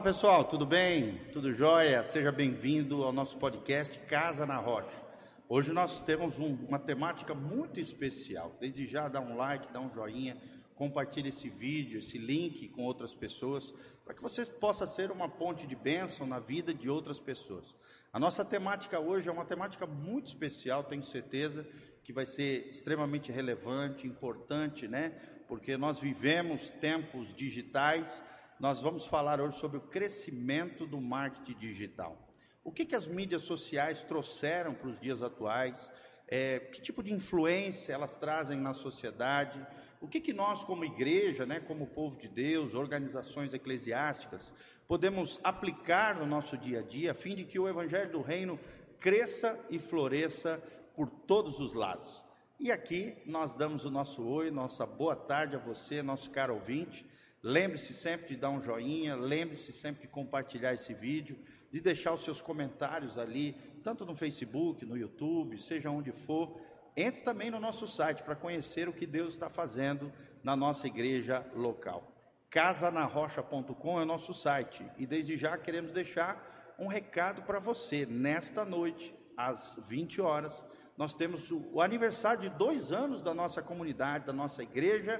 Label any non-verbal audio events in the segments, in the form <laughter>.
Olá pessoal, tudo bem? Tudo jóia? Seja bem-vindo ao nosso podcast Casa na Rocha. Hoje nós temos um, uma temática muito especial. Desde já dá um like, dá um joinha, compartilhe esse vídeo, esse link com outras pessoas, para que você possa ser uma ponte de bênção na vida de outras pessoas. A nossa temática hoje é uma temática muito especial, tenho certeza que vai ser extremamente relevante, importante, né? Porque nós vivemos tempos digitais. Nós vamos falar hoje sobre o crescimento do marketing digital. O que, que as mídias sociais trouxeram para os dias atuais? É, que tipo de influência elas trazem na sociedade? O que, que nós, como igreja, né, como povo de Deus, organizações eclesiásticas, podemos aplicar no nosso dia a dia, a fim de que o Evangelho do Reino cresça e floresça por todos os lados. E aqui nós damos o nosso oi, nossa boa tarde a você, nosso caro ouvinte. Lembre-se sempre de dar um joinha, lembre-se sempre de compartilhar esse vídeo, de deixar os seus comentários ali, tanto no Facebook, no YouTube, seja onde for. Entre também no nosso site para conhecer o que Deus está fazendo na nossa igreja local. Casanarrocha.com é o nosso site e desde já queremos deixar um recado para você nesta noite, às 20 horas nós temos o, aniversário de dois anos da nossa comunidade, da nossa igreja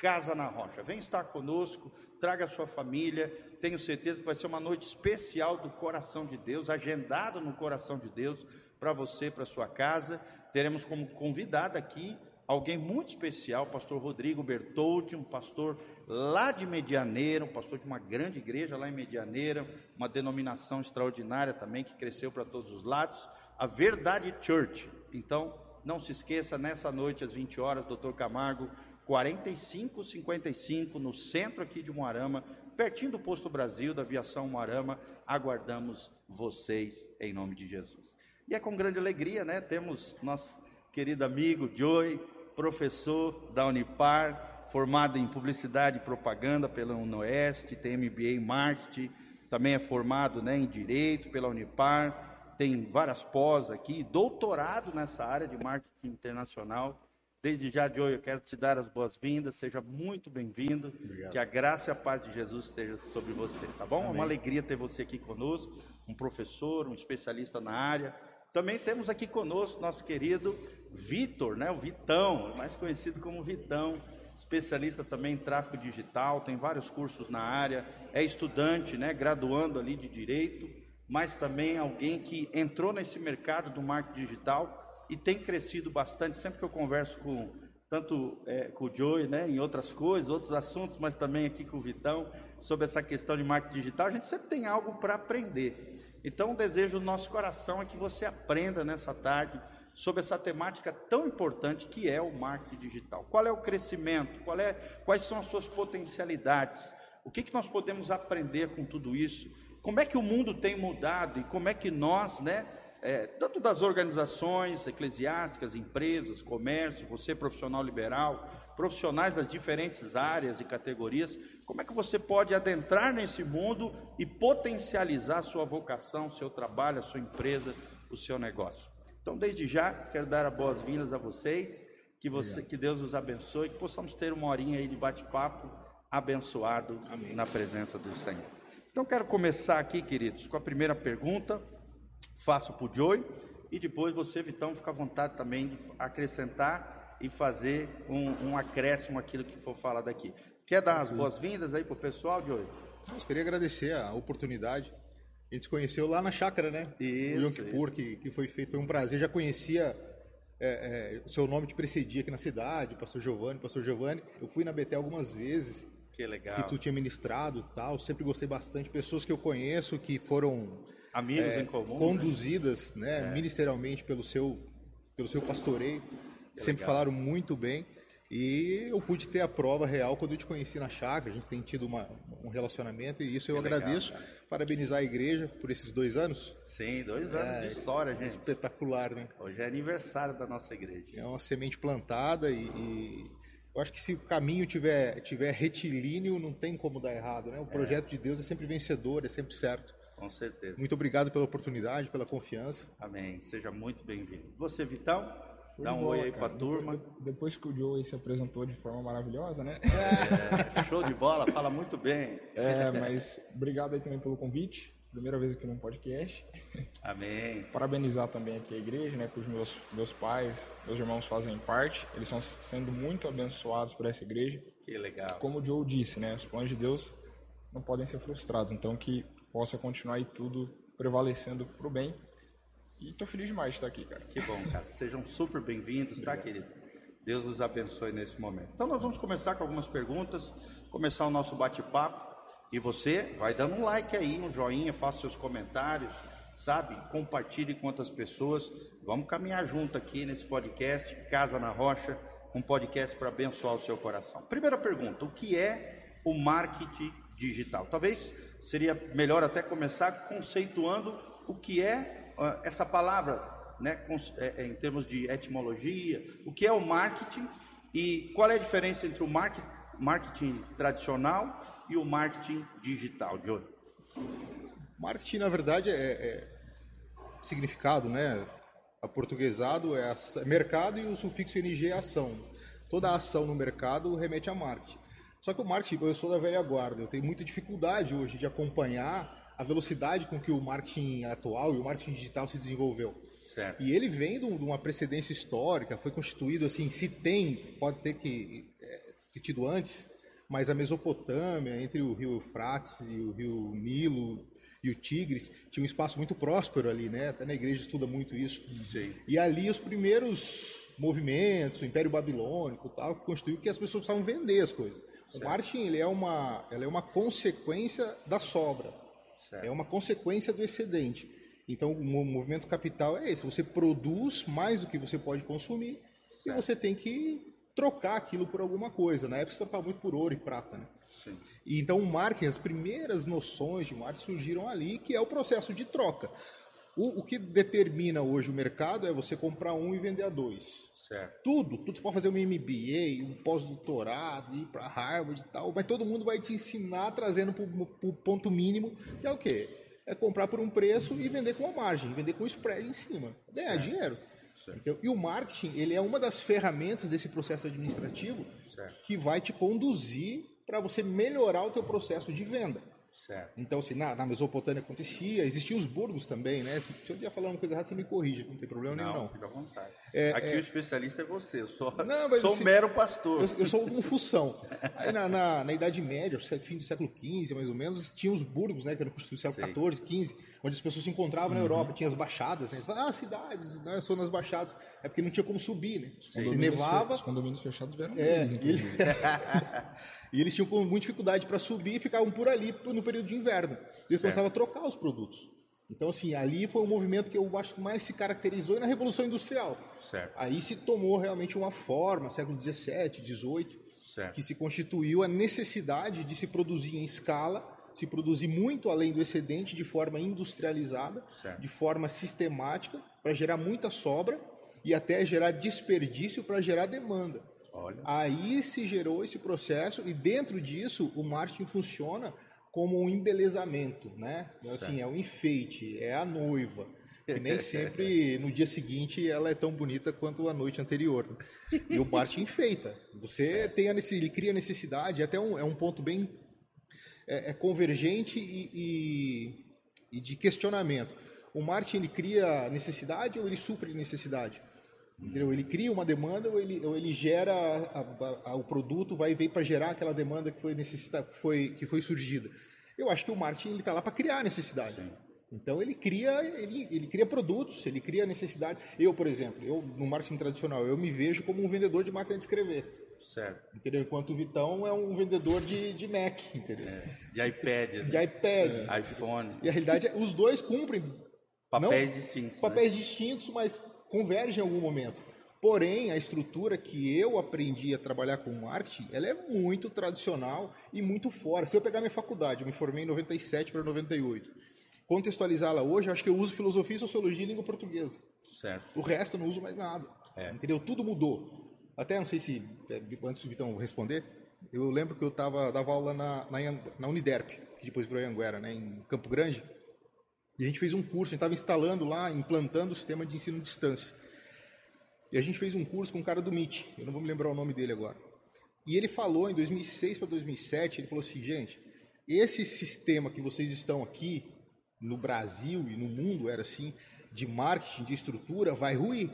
Casa na Rocha. Vem estar conosco, traga a sua família. Tenho certeza que vai ser uma noite especial do coração de Deus, agendado no coração de Deus para você, para sua casa. Teremos como convidado aqui alguém muito especial, o pastor Rodrigo Bertoldi, um pastor lá de Medianeira, um pastor de uma grande igreja lá em Medianeira, uma denominação extraordinária também que cresceu para todos os lados, a Verdade Church. Então, não se esqueça, nessa noite, às 20 horas, doutor Camargo, 4555, no centro aqui de Moarama, pertinho do posto Brasil, da aviação Moarama, aguardamos vocês em nome de Jesus. E é com grande alegria, né? Temos nosso querido amigo Joey, professor da Unipar, formado em publicidade e propaganda pela Unoeste, tem MBA em marketing, também é formado né, em direito pela Unipar, tem várias pós aqui, doutorado nessa área de marketing internacional. Desde já, Joe, eu quero te dar as boas-vindas, seja muito bem-vindo, que a graça e a paz de Jesus esteja sobre você, tá bom? Amém. É uma alegria ter você aqui conosco, um professor, um especialista na área. Também temos aqui conosco nosso querido Vitor, né? O Vitão, mais conhecido como Vitão, especialista também em tráfego digital, tem vários cursos na área, é estudante, né? Graduando ali de direito mas também alguém que entrou nesse mercado do marketing digital e tem crescido bastante. Sempre que eu converso com tanto é, com o Joey, né, em outras coisas, outros assuntos, mas também aqui com o Vitão, sobre essa questão de marketing digital, a gente sempre tem algo para aprender. Então, o desejo do nosso coração é que você aprenda nessa tarde sobre essa temática tão importante que é o marketing digital. Qual é o crescimento? Qual é, quais são as suas potencialidades? O que, que nós podemos aprender com tudo isso? como é que o mundo tem mudado e como é que nós, né, é, tanto das organizações eclesiásticas, empresas, comércio, você profissional liberal, profissionais das diferentes áreas e categorias, como é que você pode adentrar nesse mundo e potencializar a sua vocação, seu trabalho, a sua empresa, o seu negócio? Então, desde já, quero dar as boas-vindas a vocês, que, você, que Deus os abençoe, que possamos ter uma horinha aí de bate-papo abençoado Amém. na presença do Senhor. Então quero começar aqui, queridos, com a primeira pergunta. Faço para o Joey e depois você, Vitão, fica à vontade também de acrescentar e fazer um, um acréscimo aquilo que for falado aqui. Quer dar as boas-vindas aí para o pessoal, Joey? Eu queria agradecer a oportunidade. A gente se conheceu lá na chácara, né? Isso, o Yom Kippur, que, que foi feito. Foi um prazer. Já conhecia é, é, o seu nome te precedia aqui na cidade, pastor Giovanni, pastor Giovanni. Eu fui na BT algumas vezes que legal. Que tu tinha ministrado tal. Sempre gostei bastante. Pessoas que eu conheço que foram amigos é, em comum, né? conduzidas, né, né ministerialmente pelo seu pelo seu pastoreio. Que sempre legal. falaram muito bem. E eu pude ter a prova real quando eu te conheci na chácara. A gente tem tido uma, um relacionamento e isso eu agradeço. Legal, parabenizar a igreja por esses dois anos. Sim, dois anos é, de história, gente. Espetacular, né? Hoje é aniversário da nossa igreja. É uma semente plantada e, e eu acho que se o caminho tiver, tiver retilíneo, não tem como dar errado, né? O é. projeto de Deus é sempre vencedor, é sempre certo. Com certeza. Muito obrigado pela oportunidade, pela confiança. Amém. Seja muito bem-vindo. Você, Vitão? Show Dá um bola, oi aí cara. pra turma. Depois, depois que o Joey se apresentou de forma maravilhosa, né? É, show de bola, fala muito bem. É, mas obrigado aí também pelo convite. Primeira vez aqui no podcast. Amém. Parabenizar também aqui a igreja, né? Que os meus, meus pais, meus irmãos fazem parte. Eles estão sendo muito abençoados por essa igreja. Que legal. Como o Joe disse, né? Os planos de Deus não podem ser frustrados. Então que possa continuar aí tudo prevalecendo pro bem. E tô feliz demais de estar aqui, cara. Que bom, cara. Sejam super bem-vindos, tá, queridos? Deus os abençoe nesse momento. Então, nós vamos começar com algumas perguntas, começar o nosso bate-papo. E você vai dando um like aí, um joinha, faça seus comentários, sabe? Compartilhe com outras pessoas. Vamos caminhar junto aqui nesse podcast, Casa na Rocha, um podcast para abençoar o seu coração. Primeira pergunta: o que é o marketing digital? Talvez seria melhor até começar conceituando o que é essa palavra, né, é, é, em termos de etimologia, o que é o marketing e qual é a diferença entre o market- marketing tradicional e o marketing digital, Johnny? Marketing, na verdade, é, é significado, né? Aportuguesado é mercado e o sufixo NG é ação. Toda ação no mercado remete a marketing. Só que o marketing, eu sou da velha guarda, eu tenho muita dificuldade hoje de acompanhar a velocidade com que o marketing atual e o marketing digital se desenvolveu. Certo. E ele vem de um- uma precedência histórica, foi constituído assim, se tem, pode ter que é, ter tido antes, mas a Mesopotâmia, entre o rio Eufrates e o rio Nilo e o Tigres, tinha um espaço muito próspero ali, né? Até na igreja estuda muito isso. Sim. E ali os primeiros movimentos, o Império Babilônico, tal, que constituiu que as pessoas precisavam vender as coisas. O marketing ele é uma, ela é uma consequência da sobra. Certo. É uma consequência do excedente. Então, o mo- movimento capital é esse: você produz mais do que você pode consumir e você tem que trocar aquilo por alguma coisa. Na época, você trocava muito por ouro e prata. Né? Sim. E então, o marketing, as primeiras noções de marketing surgiram ali, que é o processo de troca. O, o que determina hoje o mercado é você comprar um e vender a dois. Certo. Tudo, tudo você pode fazer um MBA, um pós-doutorado, ir para Harvard e tal, mas todo mundo vai te ensinar trazendo para o ponto mínimo, que é o quê? É comprar por um preço e vender com uma margem, vender com spread em cima, ganhar dinheiro. Então, e o marketing, ele é uma das ferramentas desse processo administrativo Certo. que vai te conduzir para você melhorar o teu processo de venda. Certo. Então, assim, na, na Mesopotâmia acontecia, existiam os burgos também, né? Se eu estiver falando uma coisa errada, você me corrige, não tem problema nenhum, Não, não. fica à vontade. É, Aqui é. o especialista é você, eu sou, Não, mas sou assim, mero pastor. Eu, eu sou um <laughs> fução. Aí na, na, na Idade Média, fim do século XV, mais ou menos, tinha os burgos, né? Que eram constituídos no século XIV, XV, onde as pessoas se encontravam Uhum. na Europa. Tinha as baixadas, né? Ah, cidades, né? Eu sou nas baixadas. É porque não tinha como subir, né? Se nevava, Os condomínios fechados vieram é, deles, e, ele- <laughs> e eles tinham muita dificuldade para subir e ficavam por ali no período de inverno. Eles começavam a trocar os produtos. Então, assim, ali foi um movimento que eu acho que mais se caracterizou na Revolução Industrial. Certo. Aí se tomou realmente uma forma, século XVII, XVIII, Certo. que se constituiu a necessidade de se produzir em escala, se produzir muito além do excedente de forma industrializada, Certo. de forma sistemática, para gerar muita sobra e até gerar desperdício para gerar demanda. Olha. Aí se gerou esse processo e dentro disso o marketing funciona como um embelezamento, né? Assim, é um enfeite, é a noiva. Que nem <laughs> sempre no dia seguinte ela é tão bonita quanto a noite anterior. E o marketing enfeita. Você tem a necessidade, ele cria necessidade, até um, é um ponto bem é, é convergente e, e- e de questionamento. O marketing ele cria necessidade ou ele supre necessidade? Entendeu? Ele cria uma demanda ou ele, ou ele gera a- a- a- o produto vai vir para gerar aquela demanda que foi necessita, que foi que foi surgida. Eu acho que o marketing ele está lá para criar necessidade. Então ele cria ele, ele cria produtos, ele cria necessidade. Eu, por exemplo, eu no marketing tradicional eu me vejo como um vendedor de máquina de escrever, Certo. entendeu? Enquanto o Vitão é um vendedor de, de Mac, entendeu? De iPad, De né? iPad. iPhone, E a realidade é os dois cumprem papéis não- distintos. né? papéis distintos, mas convergem em algum momento. Porém, a estrutura que eu aprendi a trabalhar com marketing, ela é muito tradicional e muito fora. Se eu pegar minha faculdade, eu me formei em 97 para 98. Contextualizá-la hoje, eu acho que eu uso filosofia, sociologia e língua portuguesa. Certo. O resto eu não uso mais nada. É. Entendeu? Tudo mudou. Até não sei se, é, antes do Vitão responder, eu lembro que eu tava, dava aula na, na, na Uniderp, que depois virou Anguera, né, em Campo Grande. E a gente fez um curso, a gente estava instalando lá, implantando o sistema de ensino à distância. E a gente fez um curso com um cara do MIT, eu não vou me lembrar o nome dele agora. E ele falou em 2006 para 2007, ele falou assim, gente, esse sistema que vocês estão aqui no Brasil e no mundo era assim, de marketing, de estrutura, vai ruir.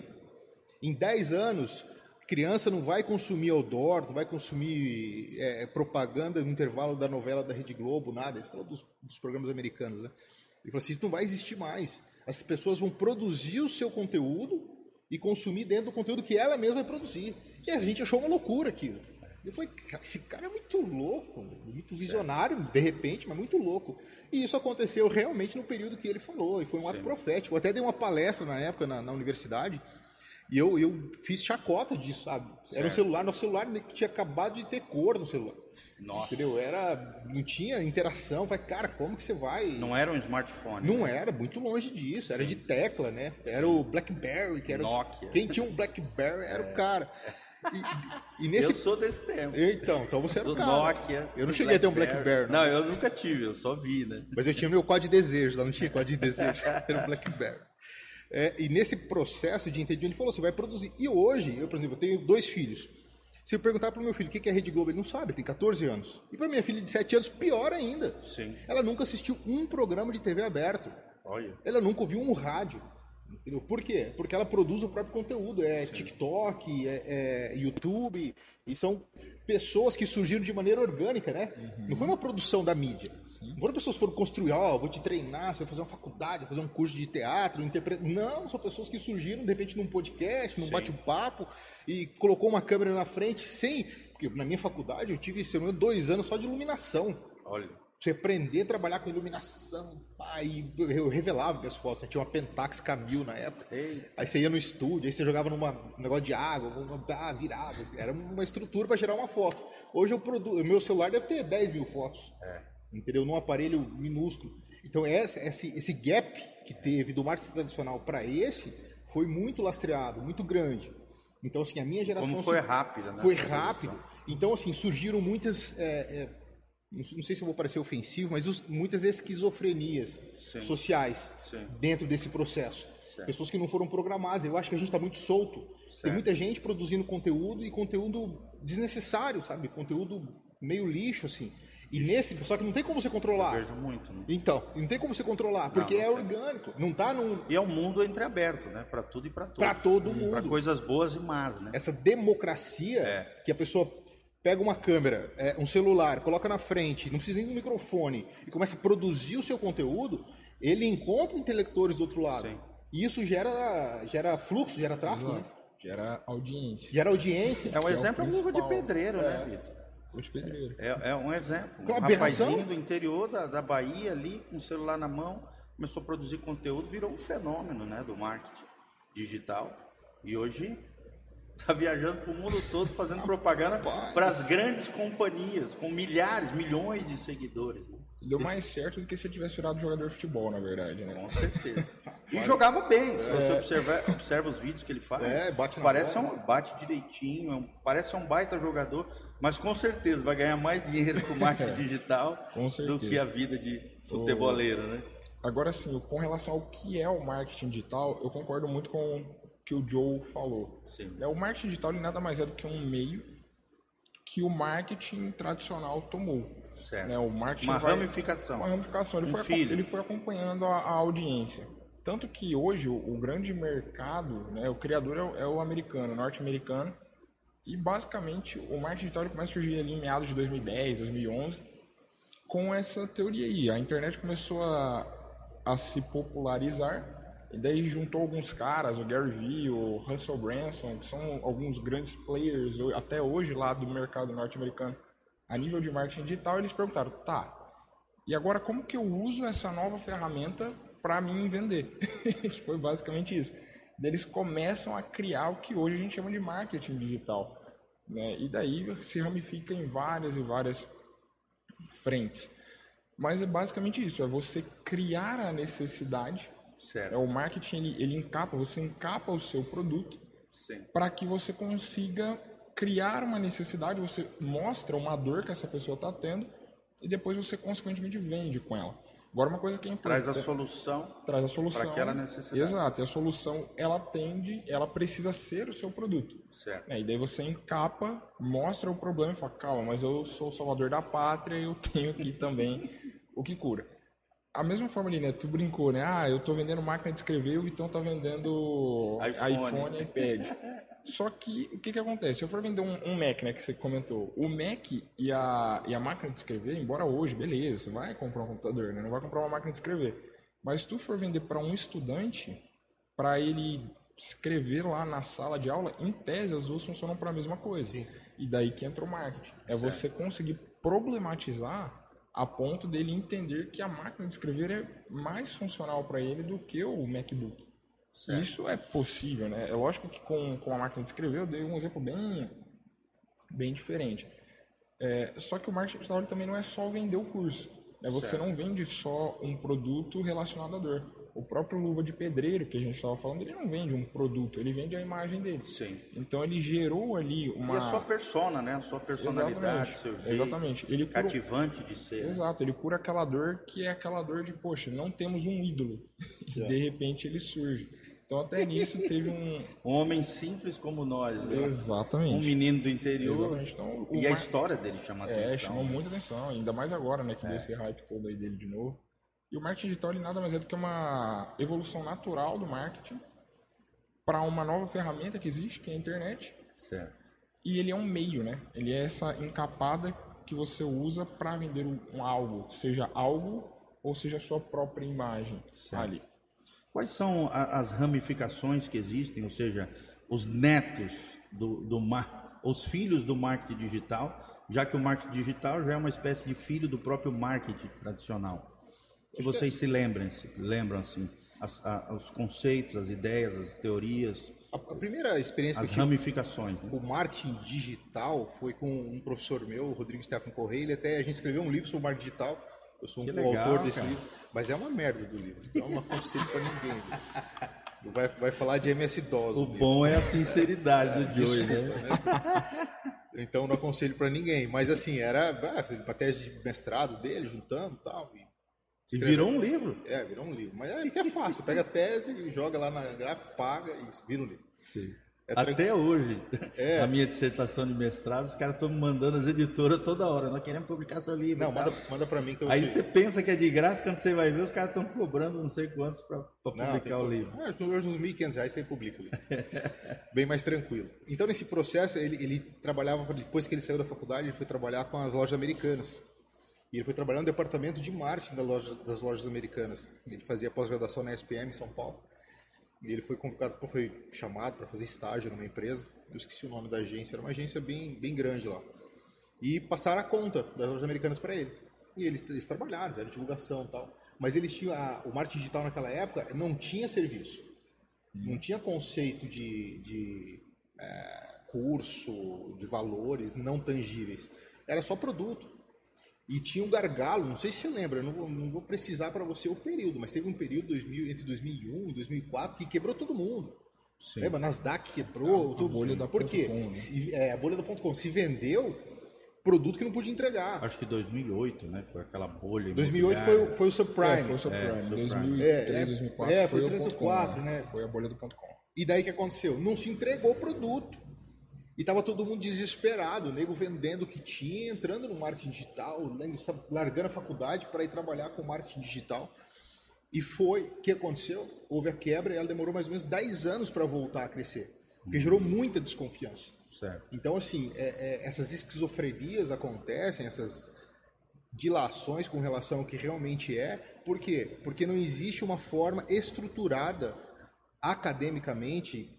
Em 10 anos, criança não vai consumir outdoor, não vai consumir é, propaganda no intervalo da novela da Rede Globo, nada. Ele falou dos, dos programas americanos, né? Ele falou assim, isso não vai existir mais. As pessoas vão produzir o seu conteúdo e consumir dentro do conteúdo que ela mesma vai produzir. E a gente achou uma loucura aquilo. Eu falei, cara, esse cara é muito louco, muito visionário, de repente, mas muito louco. E isso aconteceu realmente no período que ele falou, e foi um ato profético. Eu até dei uma palestra na época na, na universidade, e eu, eu fiz chacota disso, sabe? Certo. Era um celular, nosso celular tinha acabado de ter cor no celular. Nossa. Entendeu? Era, não tinha interação. Falei, cara, como que você vai. Não era um smartphone. Não né? era, muito longe disso. Sim. Era de tecla, né? Era o Blackberry, que era. Nokia. Quem tinha um Blackberry era é. o cara. E, e, nesse... Eu sou desse tempo. Então, então você era o cara. Nokia. Eu não cheguei a ter um Blackberry. Não. não, eu nunca tive, eu só vi, né? Mas eu tinha meu código de desejo, lá não tinha código de desejo, <laughs> era um Blackberry. É, e nesse processo de entendimento, ele falou: você vai produzir. E hoje, eu, por exemplo, eu tenho dois filhos. Se eu perguntar para o meu filho o que é Rede Globo, ele não sabe, tem 14 anos. E para minha filha de 7 anos, pior ainda. Sim. Ela nunca assistiu um programa de TV aberto. Olha. Ela nunca ouviu um rádio. Entendeu? Por quê? Porque ela produz o próprio conteúdo. É Sim. TikTok, é, é, YouTube. E são pessoas que surgiram de maneira orgânica, né? Uhum. Não foi uma produção da mídia. Sim. Não foram pessoas que foram construir, ó, oh, vou te treinar, você vai fazer uma faculdade, vai fazer um curso de teatro, interpre... Não, são pessoas que surgiram, de repente, num podcast, num bate-papo, e colocou uma câmera na frente sem... Porque na minha faculdade eu tive, se não dois anos só de iluminação. Olha. Você aprender a trabalhar com iluminação. Aí eu revelava minhas fotos. Você tinha uma Pentax Camil na época. Eita. Aí você ia no estúdio, aí você jogava num negócio de água, ah, virava. Era uma estrutura para gerar uma foto. Hoje eu produzo. Meu celular deve ter 10 mil fotos. É. Entendeu? Num aparelho minúsculo. Então esse, esse, esse gap que teve do marketing tradicional para esse foi muito lastreado, muito grande. Então, assim, a minha geração. Como foi rápida, né? Foi rápido. Então, assim, surgiram muitas. É, é, não sei se eu vou parecer ofensivo, mas os, muitas esquizofrenias Sim. sociais Sim. dentro desse processo. Certo. Pessoas que não foram programadas. Eu acho que a gente está muito solto. Certo. Tem muita gente produzindo conteúdo e conteúdo desnecessário, sabe? Conteúdo meio lixo, assim. E Isso. nesse, só que não tem como você controlar. Eu vejo muito, né? Então, não tem como você controlar, porque não, não é orgânico. Não tá num. E é um mundo entreaberto, né? Para tudo e para tudo. Para todo mundo. Para coisas boas e más, né? Essa democracia é. que a pessoa pega uma câmera, é, um celular, coloca na frente, não precisa nem do microfone, e começa a produzir o seu conteúdo, ele encontra intelectores do outro lado. Sim. E isso gera, gera fluxo, gera tráfego, né? Gera audiência. Gera audiência. É um exemplo é o de pedreiro, né, é. né, Vitor? de pedreiro. É, é, um exemplo. Um rapazinho do interior da, da Bahia ali, com o celular na mão, começou a produzir conteúdo, virou um fenômeno né, do marketing digital. E hoje Está viajando para o mundo todo fazendo propaganda para as grandes companhias, com milhares, milhões de seguidores. Né? Deu mais certo do que se ele tivesse virado jogador de futebol, na verdade, né? Com certeza. <laughs> E jogava bem, se é. você observa, observa os vídeos que ele faz. É, bate parece um, bate direitinho, é um, parece um baita jogador, mas com certeza vai ganhar mais dinheiro com o marketing <laughs> digital do que a vida de futeboleiro, o... né? Agora sim, com relação ao que é o marketing digital, eu concordo muito com que o Joe falou. Sim. É, o marketing digital ele nada mais é do que um meio que o marketing tradicional tomou. Certo. Né? O marketing uma vai, ramificação. Uma ramificação. Ele, um foi, ele foi acompanhando a, a, audiência. Tanto que hoje o, o grande mercado, né, o criador é o, é o americano, norte-americano. E basicamente o marketing digital começa a surgir ali em meados de 2010, 2011, com essa teoria aí. A internet começou a, a se popularizar e daí juntou alguns caras, o Gary Vee, o Russell Branson, que são alguns grandes players até hoje lá do mercado norte-americano a nível de marketing digital. Eles perguntaram, tá, e agora como que eu uso essa nova ferramenta para mim vender? <laughs> que foi basicamente isso. Daí eles começam a criar o que hoje a gente chama de marketing digital. Né? E daí se ramifica em várias e várias frentes. Mas é basicamente isso, é você criar a necessidade Certo. É o marketing ele, ele encapa, você encapa o seu produto para que você consiga criar uma necessidade, você mostra uma dor que essa pessoa está tendo e depois você consequentemente vende com ela. Agora, uma coisa que é importante... Traz a solução traz a solução para aquela necessidade. Exato, e a solução ela tende, ela precisa ser o seu produto. Certo. É, e daí você encapa, mostra o problema e fala, calma, mas eu sou o salvador da pátria e eu <laughs> tenho aqui também o que cura. A mesma forma ali, né? Tu brincou, né? Ah, eu tô vendendo máquina de escrever e o Vitão tá vendendo iPhone. iPhone e iPad. Só que, o que que acontece? Se eu for vender um, um Mac, né, que você comentou, o Mac e a, e a máquina de escrever, embora hoje, beleza, você vai comprar um computador, né? Não vai comprar uma máquina de escrever. Mas se tu for vender para um estudante, para ele escrever lá na sala de aula, em tese as duas funcionam para a mesma coisa. Sim. E daí que entra o marketing. É você conseguir problematizar a ponto dele entender que a máquina de escrever é mais funcional para ele do que o MacBook. Isso é possível, né? É lógico que com, com a máquina de escrever eu dei um exemplo bem, bem diferente. É, só que o marketing digital também não é só vender o curso. Né? Você Certo. não vende só um produto relacionado à dor. O próprio luva de pedreiro que a gente estava falando, ele não vende um produto, ele vende a imagem dele. Sim. Então ele gerou ali uma. E a sua persona, né? A sua personalidade, Exatamente. seu jeito. Exatamente. Ele cura- Cativante de ser. Exato, ele cura aquela dor que é aquela dor de, poxa, não temos um ídolo. E de repente ele surge. Então até nisso teve um. <laughs> Um homem simples como nós. né? Um Exatamente. menino do interior. Exatamente. Então, E a mar- história dele chama É, atenção. chamou muita atenção, ainda mais agora, né, que deu esse hype todo aí dele de novo. E o marketing digital ele nada mais é do que uma evolução natural do marketing para uma nova ferramenta que existe, que é a internet, Certo. e ele é um meio, né? Ele é essa encapada que você usa para vender um, algo, seja algo ou seja a sua própria imagem ali. Quais são a- as ramificações que existem, ou seja, os netos do, do mar, os filhos do marketing digital, já que o marketing digital já é uma espécie de filho do próprio marketing tradicional. Que vocês se lembrem, se lembram assim, as- a- os conceitos, as ideias, as teorias, A, a primeira experiência as que eu tive ramificações. né? o marketing digital foi com um professor meu, o Rodrigo Stefan Correia. Ele até a gente escreveu um livro sobre marketing digital. Eu sou um coautor desse cara. livro, mas é uma merda do livro. Então não aconselho para ninguém. viu? Vai, vai falar de MS DOS. O bom é a sinceridade do Joey, né? Então não aconselho para ninguém. Mas assim, era a tese de mestrado dele, juntando e tal. E, E escreveu. virou um livro. É, virou um livro. Mas é que é fácil. Pega a tese, joga lá na gráfica, paga e vira um livro. Sim. É Até hoje, É. a minha dissertação de mestrado, os caras estão me mandando as editoras toda hora. Nós queremos publicar seu livro. Não, e manda, manda para mim que eu Aí te- você pensa que é de graça, quando você vai ver, os caras estão cobrando não sei quantos para publicar tem o livro. Ah, hoje uns 1.500 reais você publica o livro. <laughs> Bem mais tranquilo. Então, nesse processo, ele, ele trabalhava, depois que ele saiu da faculdade, ele foi trabalhar com as lojas americanas. E ele foi trabalhar no departamento de marketing da loja- das lojas americanas. Ele fazia pós-graduação na SPM em São Paulo. E ele foi convocado, foi chamado para fazer estágio numa empresa. Eu esqueci o nome da agência, era uma agência bem, bem grande lá. E passaram a conta das lojas americanas para ele. E eles, eles trabalharam, fizeram divulgação e tal. Mas eles tinham a- o marketing digital naquela época não tinha serviço. Não tinha conceito de, de é, curso, de valores não tangíveis. Era só produto. E tinha um gargalo, não sei se você lembra, não vou, não vou precisar para você o período, mas teve um período 2000, entre 2001 e 2004 que quebrou todo mundo. Lembra? Nasdaq quebrou. A- a bolha da Por quê? .com, né? Se- é, a bolha da .com. Se vendeu produto que não podia entregar. Acho que 2008, né? Foi aquela bolha. 2008 foi, o- foi o subprime. É, foi o subprime. subprime. 2003, É, é, 2004 é, foi foi, o 384, ponto .com, né? Foi a bolha do ponto .com. E daí o que aconteceu? Não se entregou o produto. E tava todo mundo desesperado, o nego vendendo o que tinha, entrando no marketing digital, o nego largando a faculdade para ir trabalhar com marketing digital. E foi, o que aconteceu? Houve a quebra e ela demorou mais ou menos 10 anos para voltar a crescer. Porque gerou muita desconfiança. Certo. Então, assim, é- é, essas esquizofrenias acontecem, essas dilações com relação ao que realmente é. Por quê? Porque não existe uma forma estruturada, academicamente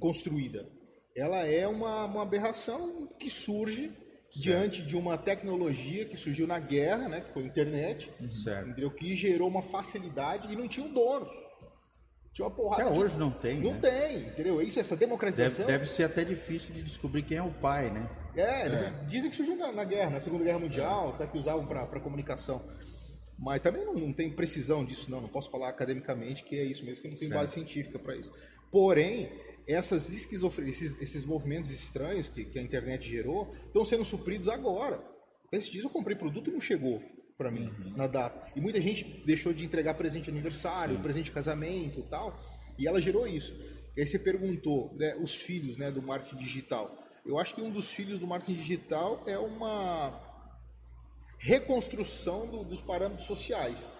construída. Ela é uma, uma aberração que surge diante de uma tecnologia que surgiu na guerra, né, que foi a internet, Certo. entendeu? que gerou uma facilidade e não tinha um dono. Tinha uma porrada Até de- hoje não tem, Não né? tem, entendeu? Isso, essa Deve, democratização... deve ser até difícil de descobrir quem é o pai, né? É, eles dizem que surgiu na, na guerra, na Segunda Guerra Mundial, até que usavam para comunicação. Mas também não, não tem precisão disso, não. Não posso falar academicamente que é isso mesmo, que não tem Certo. base científica para isso. Porém, essas esquizofrenias, esses, esses movimentos estranhos que, que a internet gerou estão sendo supridos agora. Esses dias eu comprei produto e não chegou. para mim uhum. na data. E muita gente deixou de entregar presente de aniversário, Sim. presente de casamento, tal, e ela gerou isso. E aí você perguntou, né, os filhos, né, do marketing digital. Eu acho que um dos filhos do marketing digital é uma reconstrução do, dos parâmetros sociais.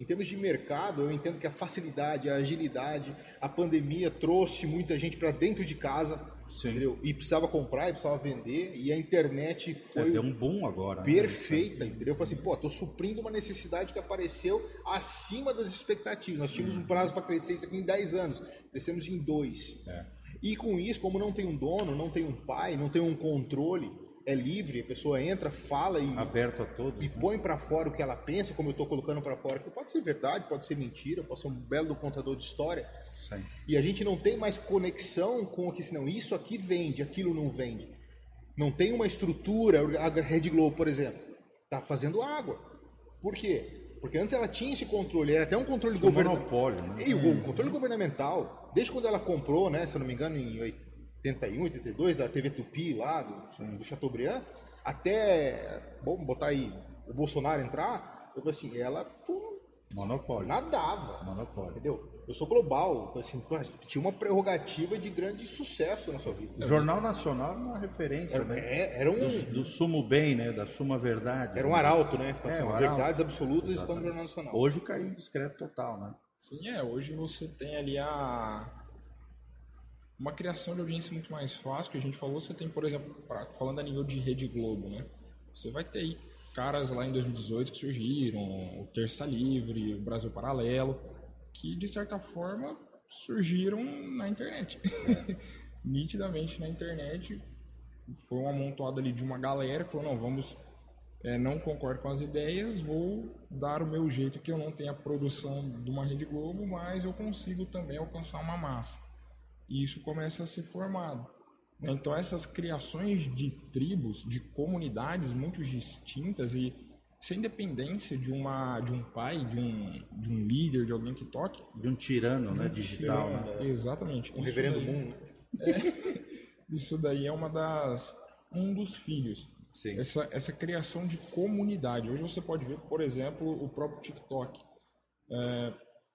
Em termos de mercado, eu entendo que a facilidade, a agilidade, a pandemia trouxe muita gente para dentro de casa, entendeu? E precisava comprar, e precisava vender, e a internet foi é, deu um boom agora. Né? Perfeita, né? entendeu? Eu falei assim, pô, tô suprindo uma necessidade que apareceu acima das expectativas. Nós tínhamos um prazo para crescer isso aqui em 10 anos, crescemos em 2. É. E com isso, como não tem um dono, não tem um pai, não tem um controle, é livre, a pessoa entra, fala e aberto a todos e né? põe para fora o que ela pensa, como eu estou colocando para fora, que pode ser verdade, pode ser mentira, pode ser um belo contador de história. Sim. E a gente não tem mais conexão com o que senão isso aqui vende, aquilo não vende. Não tem uma estrutura, a Rede Globo, por exemplo, está fazendo água. Por quê? Porque antes ela tinha esse controle, era até um controle governamental. Né? E o controle governamental, desde quando ela comprou, né, se eu não me engano, em 81, 82, da TV Tupi lá, do, do Chateaubriand, até, vamos botar aí, o Bolsonaro entrar, eu falei assim, ela Monopólio. Nadava. Monopólio. Entendeu? Eu sou global. Assim, tinha uma prerrogativa de grande sucesso na sua vida. O Jornal Nacional era uma referência, era, né? É, era um... Do, do, sumo bem, né? Da suma verdade. Era um arauto, né? Assim, é, um verdades absolutas Exatamente. estão no Jornal Nacional. Hoje caiu em discreto total, né? Sim, é. Hoje você tem ali a uma criação de audiência muito mais fácil, que a gente falou, você tem, por exemplo, falando a nível de Rede Globo, né? Você vai ter aí caras lá em 2018 que surgiram, o Terça Livre, o Brasil Paralelo, que de certa forma surgiram na internet. É. <laughs> Nitidamente na internet foi um amontoado ali de uma galera que falou, não, vamos, é, não concordo com as ideias, vou dar o meu jeito que eu não tenho a produção de uma Rede Globo, mas eu consigo também alcançar uma massa. E isso começa a ser formado. Né? Então essas criações de tribos, de comunidades muito distintas e sem dependência de uma de um pai, de um, de um líder, de alguém que toque, de um tirano, né, digital, tirano, né? Exatamente. Um reverendo daí, mundo. É, <laughs> isso daí é uma das um dos filhos. Sim. Essa essa criação de comunidade. Hoje você pode ver, por exemplo, o próprio TikTok. É,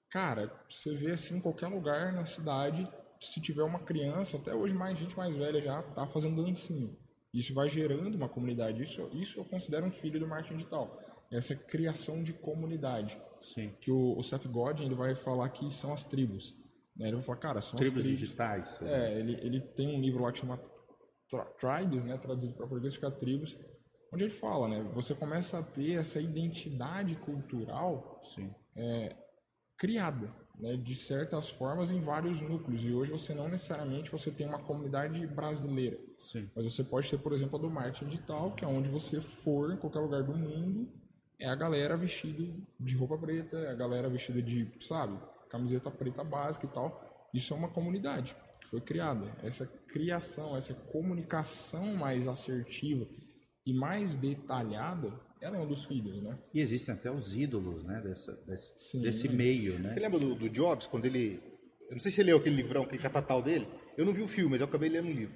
cara, você vê assim em qualquer lugar na cidade se tiver uma criança, até hoje mais gente mais velha já está fazendo dancinha. Isso vai gerando uma comunidade. Isso, isso eu considero um filho do marketing digital. Essa criação de comunidade. Sim. Que o, o Seth Godin ele vai falar que são as tribos. Né? Ele vai falar, cara, são tribos as tribos digitais. É, ele, ele tem um livro lá que chama Tribes, né? traduzido para português fica tribos, onde ele fala, né? Você começa a ter essa identidade cultural Sim. É, criada né, de certas formas em vários núcleos. E hoje você não necessariamente você tem uma comunidade brasileira. Sim. Mas você pode ter, por exemplo, a do marketing digital, que é onde você for, em qualquer lugar do mundo, é a galera vestida de roupa preta, é a galera vestida de, sabe, camiseta preta básica e tal. Isso é uma comunidade que foi criada. Essa criação, essa comunicação mais assertiva e mais detalhada ela é um dos filhos, né? E existem até os ídolos, né? Dessa, desse, Sim, desse meio, né? Você lembra do, do, Jobs, quando ele... Eu não sei se você leu aquele livrão, aquele catatal dele. Eu não vi o filme, mas eu acabei lendo o livro.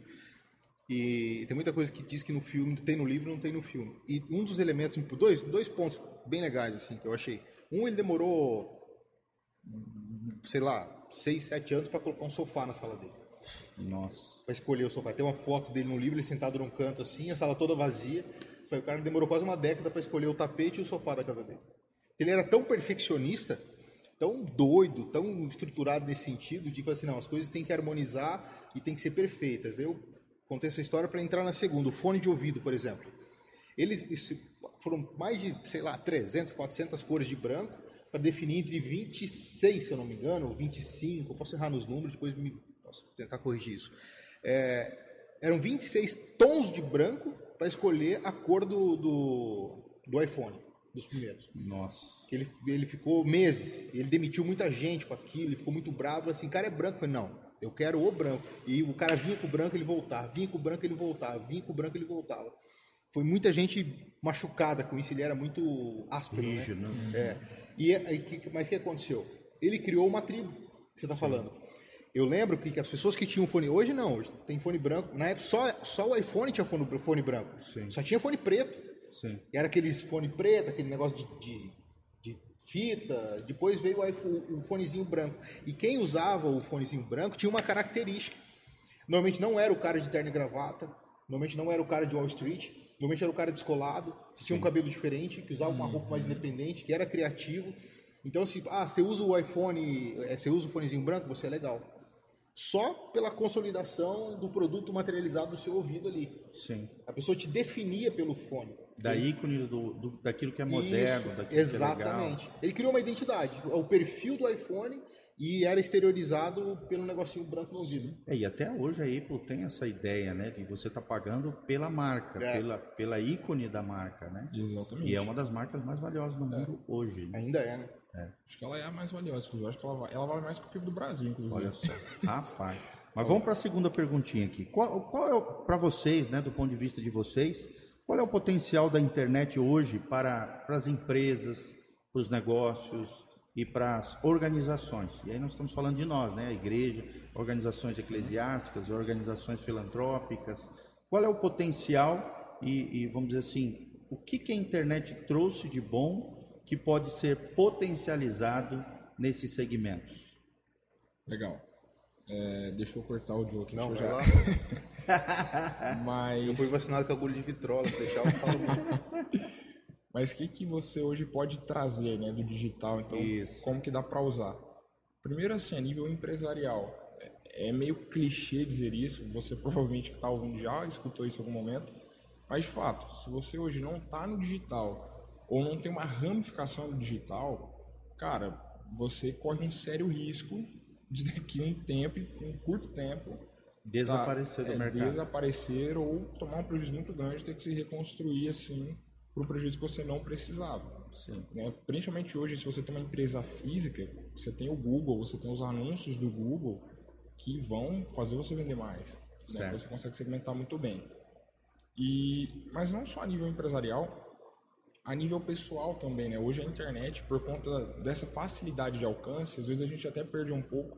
E tem muita coisa que diz que no filme tem no livro não tem no filme. E um dos elementos, dois, dois pontos bem legais, assim, que eu achei. Um, ele demorou, sei lá, seis, sete anos para colocar um sofá na sala dele. Nossa. Para escolher o sofá. Tem uma foto dele no livro, ele sentado num canto assim, a sala toda vazia. O cara demorou quase uma década para escolher o tapete e o sofá da casa dele. Ele era tão perfeccionista, tão doido, tão estruturado nesse sentido, de que assim, não, as coisas têm que harmonizar e têm que ser perfeitas. Eu contei essa história para entrar na segunda. O fone de ouvido, por exemplo. Ele, foram mais de, sei lá, 300, 400 cores de branco para definir entre 26, se eu não me engano, ou 25, eu posso errar nos números, depois me, posso tentar corrigir isso. É, eram 26 tons de branco para escolher a cor do, do, do, iPhone, dos primeiros. Nossa. Ele, ele ficou meses, ele demitiu muita gente com aquilo, ele ficou muito bravo, assim, cara é branco. Eu falei, não, eu quero o branco. E o cara vinha com o branco, ele voltava, vinha com o branco, ele voltava, vinha com o branco, ele voltava. Foi muita gente machucada com isso, ele era muito áspero, né? Rígido, né? né? É. E, e, mas o que aconteceu? Ele criou uma tribo, que você está falando. Eu lembro que as pessoas que tinham fone. Hoje não, hoje tem fone branco. Na época só, só o iPhone tinha fone, fone branco. Sim. Só tinha fone preto. Sim. Era aqueles fone preto, aquele negócio de, de, de fita. Depois veio o, iPhone, o fonezinho branco. E quem usava o fonezinho branco tinha uma característica. Normalmente não era o cara de terno e gravata. Normalmente não era o cara de Wall Street. Normalmente era o cara descolado, que tinha um cabelo diferente, que usava uma roupa mais independente, que era criativo. Então, se ah, você usa o iPhone, eh, você usa o fonezinho branco, você é legal. Só pela consolidação do produto materializado do seu ouvido ali. Sim. A pessoa te definia pelo fone. Da ícone do, do- daquilo que é moderno, Isso, daquilo exatamente. que é legal. Ele criou uma identidade, o perfil do iPhone e era exteriorizado pelo negocinho branco no ouvido. É, e até hoje a Apple tem essa ideia, né, de você estar pagando pela marca, É. pela, pela ícone da marca, né? Exatamente. E é uma das marcas mais valiosas do mundo hoje. né? Ainda é, né? Acho que ela é a mais valiosa, inclusive. Acho que ela, ela vale mais que o PIB do Brasil, inclusive. Olha só, <laughs> rapaz. Mas vamos para a segunda perguntinha aqui. Qual, qual é, para vocês, né, do ponto de vista de vocês, qual é o potencial da internet hoje para, para as empresas, para os negócios e para as organizações? E aí nós estamos falando de nós, né, a igreja, organizações eclesiásticas, organizações filantrópicas. Qual é o potencial e, e, vamos dizer assim, o que, que a internet trouxe de bom que pode ser potencializado nesses segmentos? Legal. É, deixa eu cortar o Joe aqui. Não, eu lá. já... Mas... <laughs> Eu fui vacinado com agulha de vitrola, se deixar eu falo. <laughs> Mas o que, que você hoje pode trazer né, do digital? Então, Isso. como que dá para usar? Primeiro, assim, a nível empresarial. É é meio clichê dizer isso, você <laughs> provavelmente que está ouvindo já escutou isso em algum momento. Mas, de fato, se você hoje não está no digital ou não tem uma ramificação digital, cara, você corre um sério risco de daqui a um tempo, um curto tempo, Desaparecer tá, do é, mercado. Desaparecer ou tomar um prejuízo muito grande, ter que se reconstruir assim por um prejuízo que você não precisava. Sim. né? Principalmente hoje, se você tem uma empresa física, você tem o Google, você tem os anúncios do Google que vão fazer você vender mais. Né? Você consegue segmentar muito bem. E, mas não só a nível empresarial, a nível pessoal também, né? Hoje a internet, por conta dessa facilidade de alcance, às vezes a gente até perde um pouco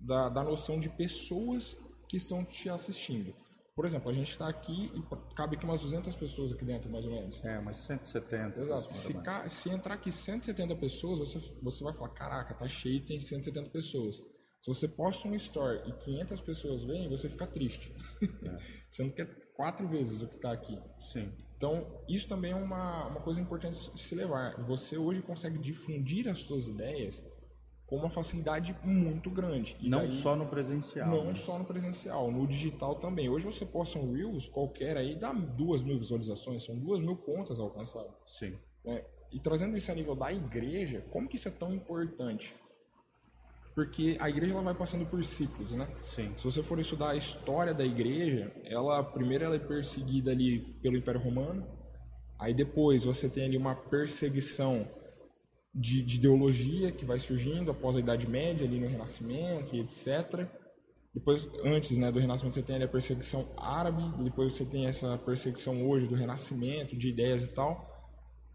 da, da noção de pessoas que estão te assistindo. Por exemplo, a gente está aqui e cabe aqui umas 200 pessoas aqui dentro, mais ou menos. É, mas 170. Exato. Se, ca- se entrar aqui 170 pessoas, você, você vai falar, caraca, tá cheio, tem 170 pessoas. Se você posta um story e 500 pessoas vêm, você fica triste. <laughs> você não quer quatro vezes o que está aqui. Sim. Então, isso também é uma, uma coisa importante se levar. Você hoje consegue difundir as suas ideias com uma facilidade muito grande. E Não daí- só no presencial. não né? só no presencial, no digital também. Hoje você posta um Reels qualquer aí, dá duas mil visualizações, são duas mil contas alcançadas. Sim. né? E trazendo isso a nível da igreja, como que isso é tão importante? Porque a igreja ela vai passando por ciclos, né? Sim. Se você for estudar a história da igreja, ela primeiro ela é perseguida ali pelo Império Romano, aí depois você tem ali uma perseguição de, de ideologia que vai surgindo após a Idade Média, ali no Renascimento e etc. Depois, antes né, do Renascimento, você tem ali a perseguição árabe, depois você tem essa perseguição hoje do Renascimento, de ideias e tal.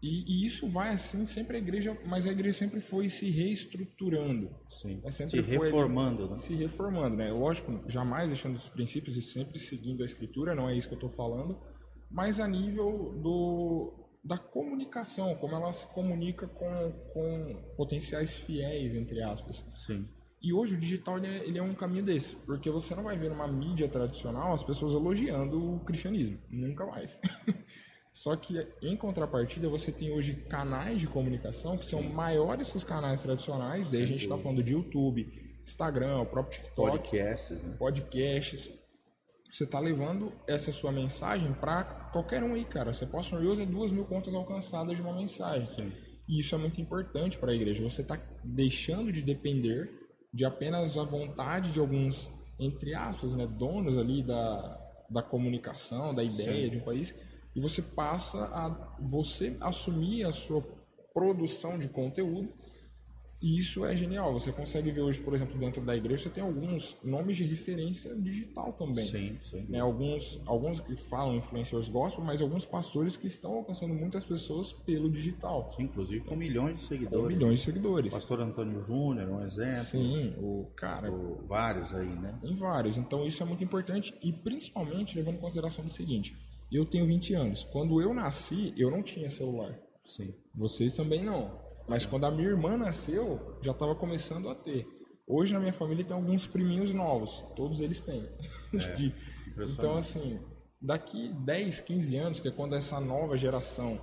E, e isso vai assim, sempre a igreja, mas a igreja sempre foi se reestruturando. Sim. Mas Se sempre foi ali- reformando, né? se reformando, né? Lógico, jamais deixando os princípios e sempre seguindo a escritura, não é isso que eu estou falando, mas a nível do da comunicação, como ela se comunica com, com potenciais fiéis, entre aspas. Sim. E hoje o digital ele é, ele é um caminho desse, porque você não vai ver numa mídia tradicional as pessoas elogiando o cristianismo, nunca mais. <laughs> Só que em contrapartida você tem hoje canais de comunicação que são maiores que os canais tradicionais, daí a gente está falando de YouTube, Instagram, o próprio TikTok, Podcasts, né? podcasts. Você está levando essa sua mensagem para qualquer um aí, cara. Você posta um Reels e duas mil contas alcançadas de uma mensagem. E isso é muito importante para a igreja. Você está deixando de depender de apenas a vontade de alguns, entre aspas, né, donos ali da, da comunicação, da ideia de um país, e você passa a você assumir a sua produção de conteúdo e isso é genial. Você consegue ver hoje, por exemplo, dentro da igreja, você tem alguns nomes de referência digital também. Sim, sim. Né? Alguns, alguns que falam influencers gospel, mas alguns pastores que estão alcançando muitas pessoas pelo digital. Sim, Inclusive com milhões de Com seguidores. milhões de seguidores. Pastor Antônio Júnior, um exemplo. Sim, o cara, O- Vários aí, né? tem vários. Então isso é muito importante e principalmente levando em consideração o seguinte: Eu tenho 20 anos. Quando eu nasci, eu não tinha celular. Sim. Vocês também não. Mas quando a minha irmã nasceu, já estava começando a ter. Hoje na minha família tem alguns priminhos novos. Todos eles têm. <laughs> De- então, assim, daqui 10, 15 anos, que é quando essa nova geração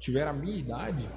tiver a minha idade,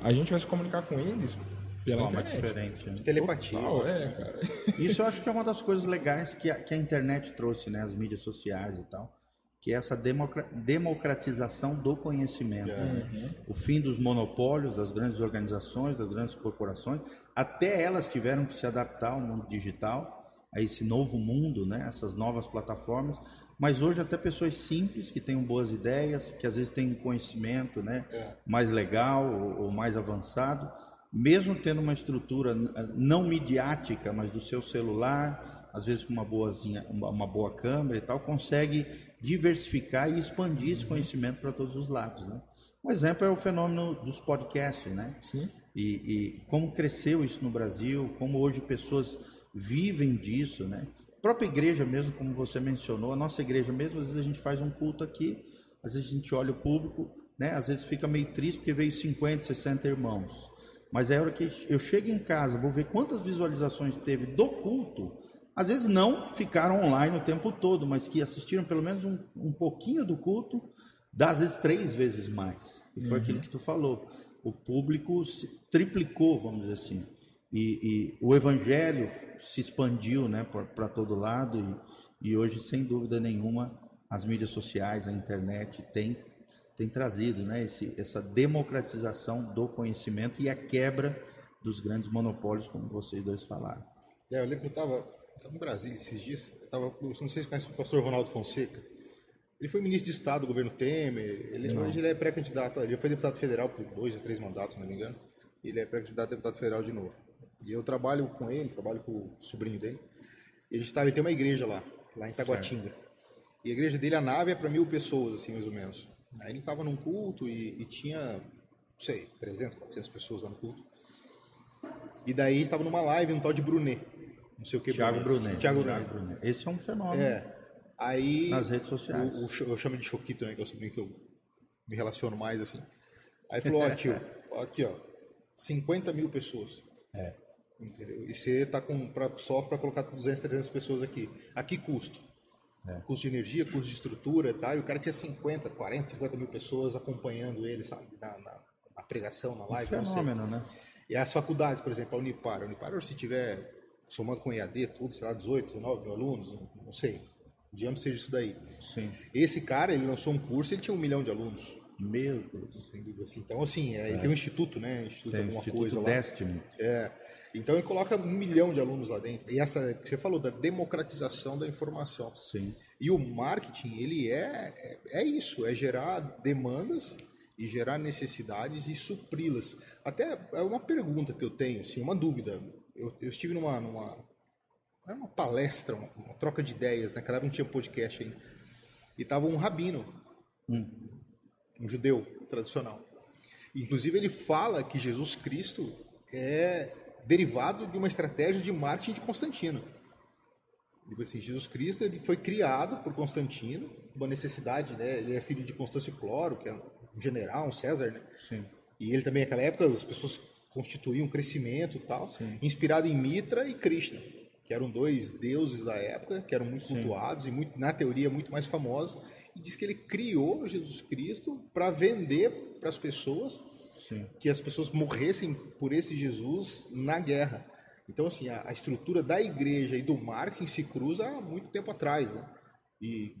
a gente vai se comunicar com eles pela Forma internet. diferente. né? Telepatia. Total, é, cara. Isso eu acho que é uma das coisas legais que a, que a internet trouxe, né? As mídias sociais e tal. Que é essa democra- democratização do conhecimento. né? O fim dos monopólios, das grandes organizações, das grandes corporações. Até elas tiveram que se adaptar ao mundo digital, a esse novo mundo, né? Essas novas plataformas. Mas hoje até pessoas simples que tenham boas ideias, que às vezes têm um conhecimento, né? Mais legal ou, ou mais avançado, mesmo tendo uma estrutura n- não midiática, mas do seu celular, às vezes com uma boazinha, uma, uma boa câmera e tal, consegue diversificar e expandir esse conhecimento para todos os lados, né? Um exemplo é o fenômeno dos podcasts, né? Sim. E, e como cresceu isso no Brasil, como hoje pessoas vivem disso, né? A própria igreja mesmo, como você mencionou, a nossa igreja mesmo, às vezes a gente faz um culto aqui, às vezes a gente olha o público, né? Às vezes fica meio triste porque veio 50, 60 irmãos. Mas é a hora que eu chego em casa, vou ver quantas visualizações teve do culto. Às vezes não ficaram online o tempo todo, mas que assistiram pelo menos um, um pouquinho do culto, dá às vezes três vezes mais. E foi aquilo que tu falou. O público se triplicou, vamos dizer assim. E, e o evangelho se expandiu né, para todo lado. E, e hoje, sem dúvida nenhuma, as mídias sociais, a internet tem, tem trazido né, esse, essa democratização do conhecimento e a quebra dos grandes monopólios, como vocês dois falaram. É, eu lembro que eu estava no Brasil esses dias. Eu tava, não sei se conhece o pastor Ronaldo Fonseca. Ele foi ministro de Estado do governo Temer. Ele, hoje ele é pré-candidato. Ele foi deputado federal por dois ou três mandatos, se não me engano. E ele é pré-candidato a deputado federal de novo. E eu trabalho com ele, trabalho com o sobrinho dele. Ele, estava, ele tem uma igreja lá, lá em Taguatinga. E a igreja dele, a nave é para mil pessoas, assim, mais ou menos. Aí ele estava num culto e, e tinha, não sei, 300, 400 pessoas lá no culto. E daí estava numa live, um tal de Brunet. Não sei o que. Tiago Brunet. Tiago Brunet. Esse é um fenômeno. É. Aí. Nas redes sociais. O, o, eu chamo de Choquito, né? Que é o sobrinho que eu me relaciono mais, assim. Aí falou: Ó, <laughs> tio, ó, aqui, ó. 50 mil pessoas. É. Entendeu? E você tá com pra, sofre para colocar 200, 300 pessoas aqui. A que custo? É. Custo de energia, custo de estrutura e tal. E o cara tinha 50, 40, 50 mil pessoas acompanhando ele, sabe? Na, na, na pregação, na Um live. sei. fenômeno, né? E as faculdades, por exemplo, a Unipar. A Unipar, se tiver somando com EAD, tudo, sei lá, 18, 19 mil alunos, não- sei. Digamos seja isso daí. Sim. Esse cara, ele lançou um curso, ele tinha um milhão de alunos. Meu Deus. então, assim, é, ele tem um instituto, né? Instituto Tem alguma Instituto coisa lá. Destiny. É. Então ele coloca um milhão de alunos lá dentro. E essa que você falou da democratização da informação. Sim. E o marketing, ele é, é, é isso, é gerar demandas e gerar necessidades e supri-las. Até é uma pergunta que eu tenho, assim, uma dúvida. Eu, eu estive numa, numa, era uma palestra, uma, uma troca de ideias, naquela época não tinha podcast ainda. E tava um rabino, um judeu tradicional. Inclusive ele fala que Jesus Cristo é derivado de uma estratégia de marketing de Constantino. Digo assim, Jesus Cristo ele foi criado por Constantino, uma necessidade, né? Ele é filho de Constâncio Cloro, que é um general, um César, né? Sim. E ele também, naquela época, as pessoas constituíam um crescimento e tal, inspirado em Mitra e Krishna, que eram dois deuses da época, que eram muito cultuados e, muito, na teoria, muito mais famosos. E diz que ele criou Jesus Cristo para vender para as pessoas Sim. que as pessoas morressem por esse Jesus na guerra. Então, assim, a, a estrutura da igreja e do marketing se cruza há muito tempo atrás, né? E,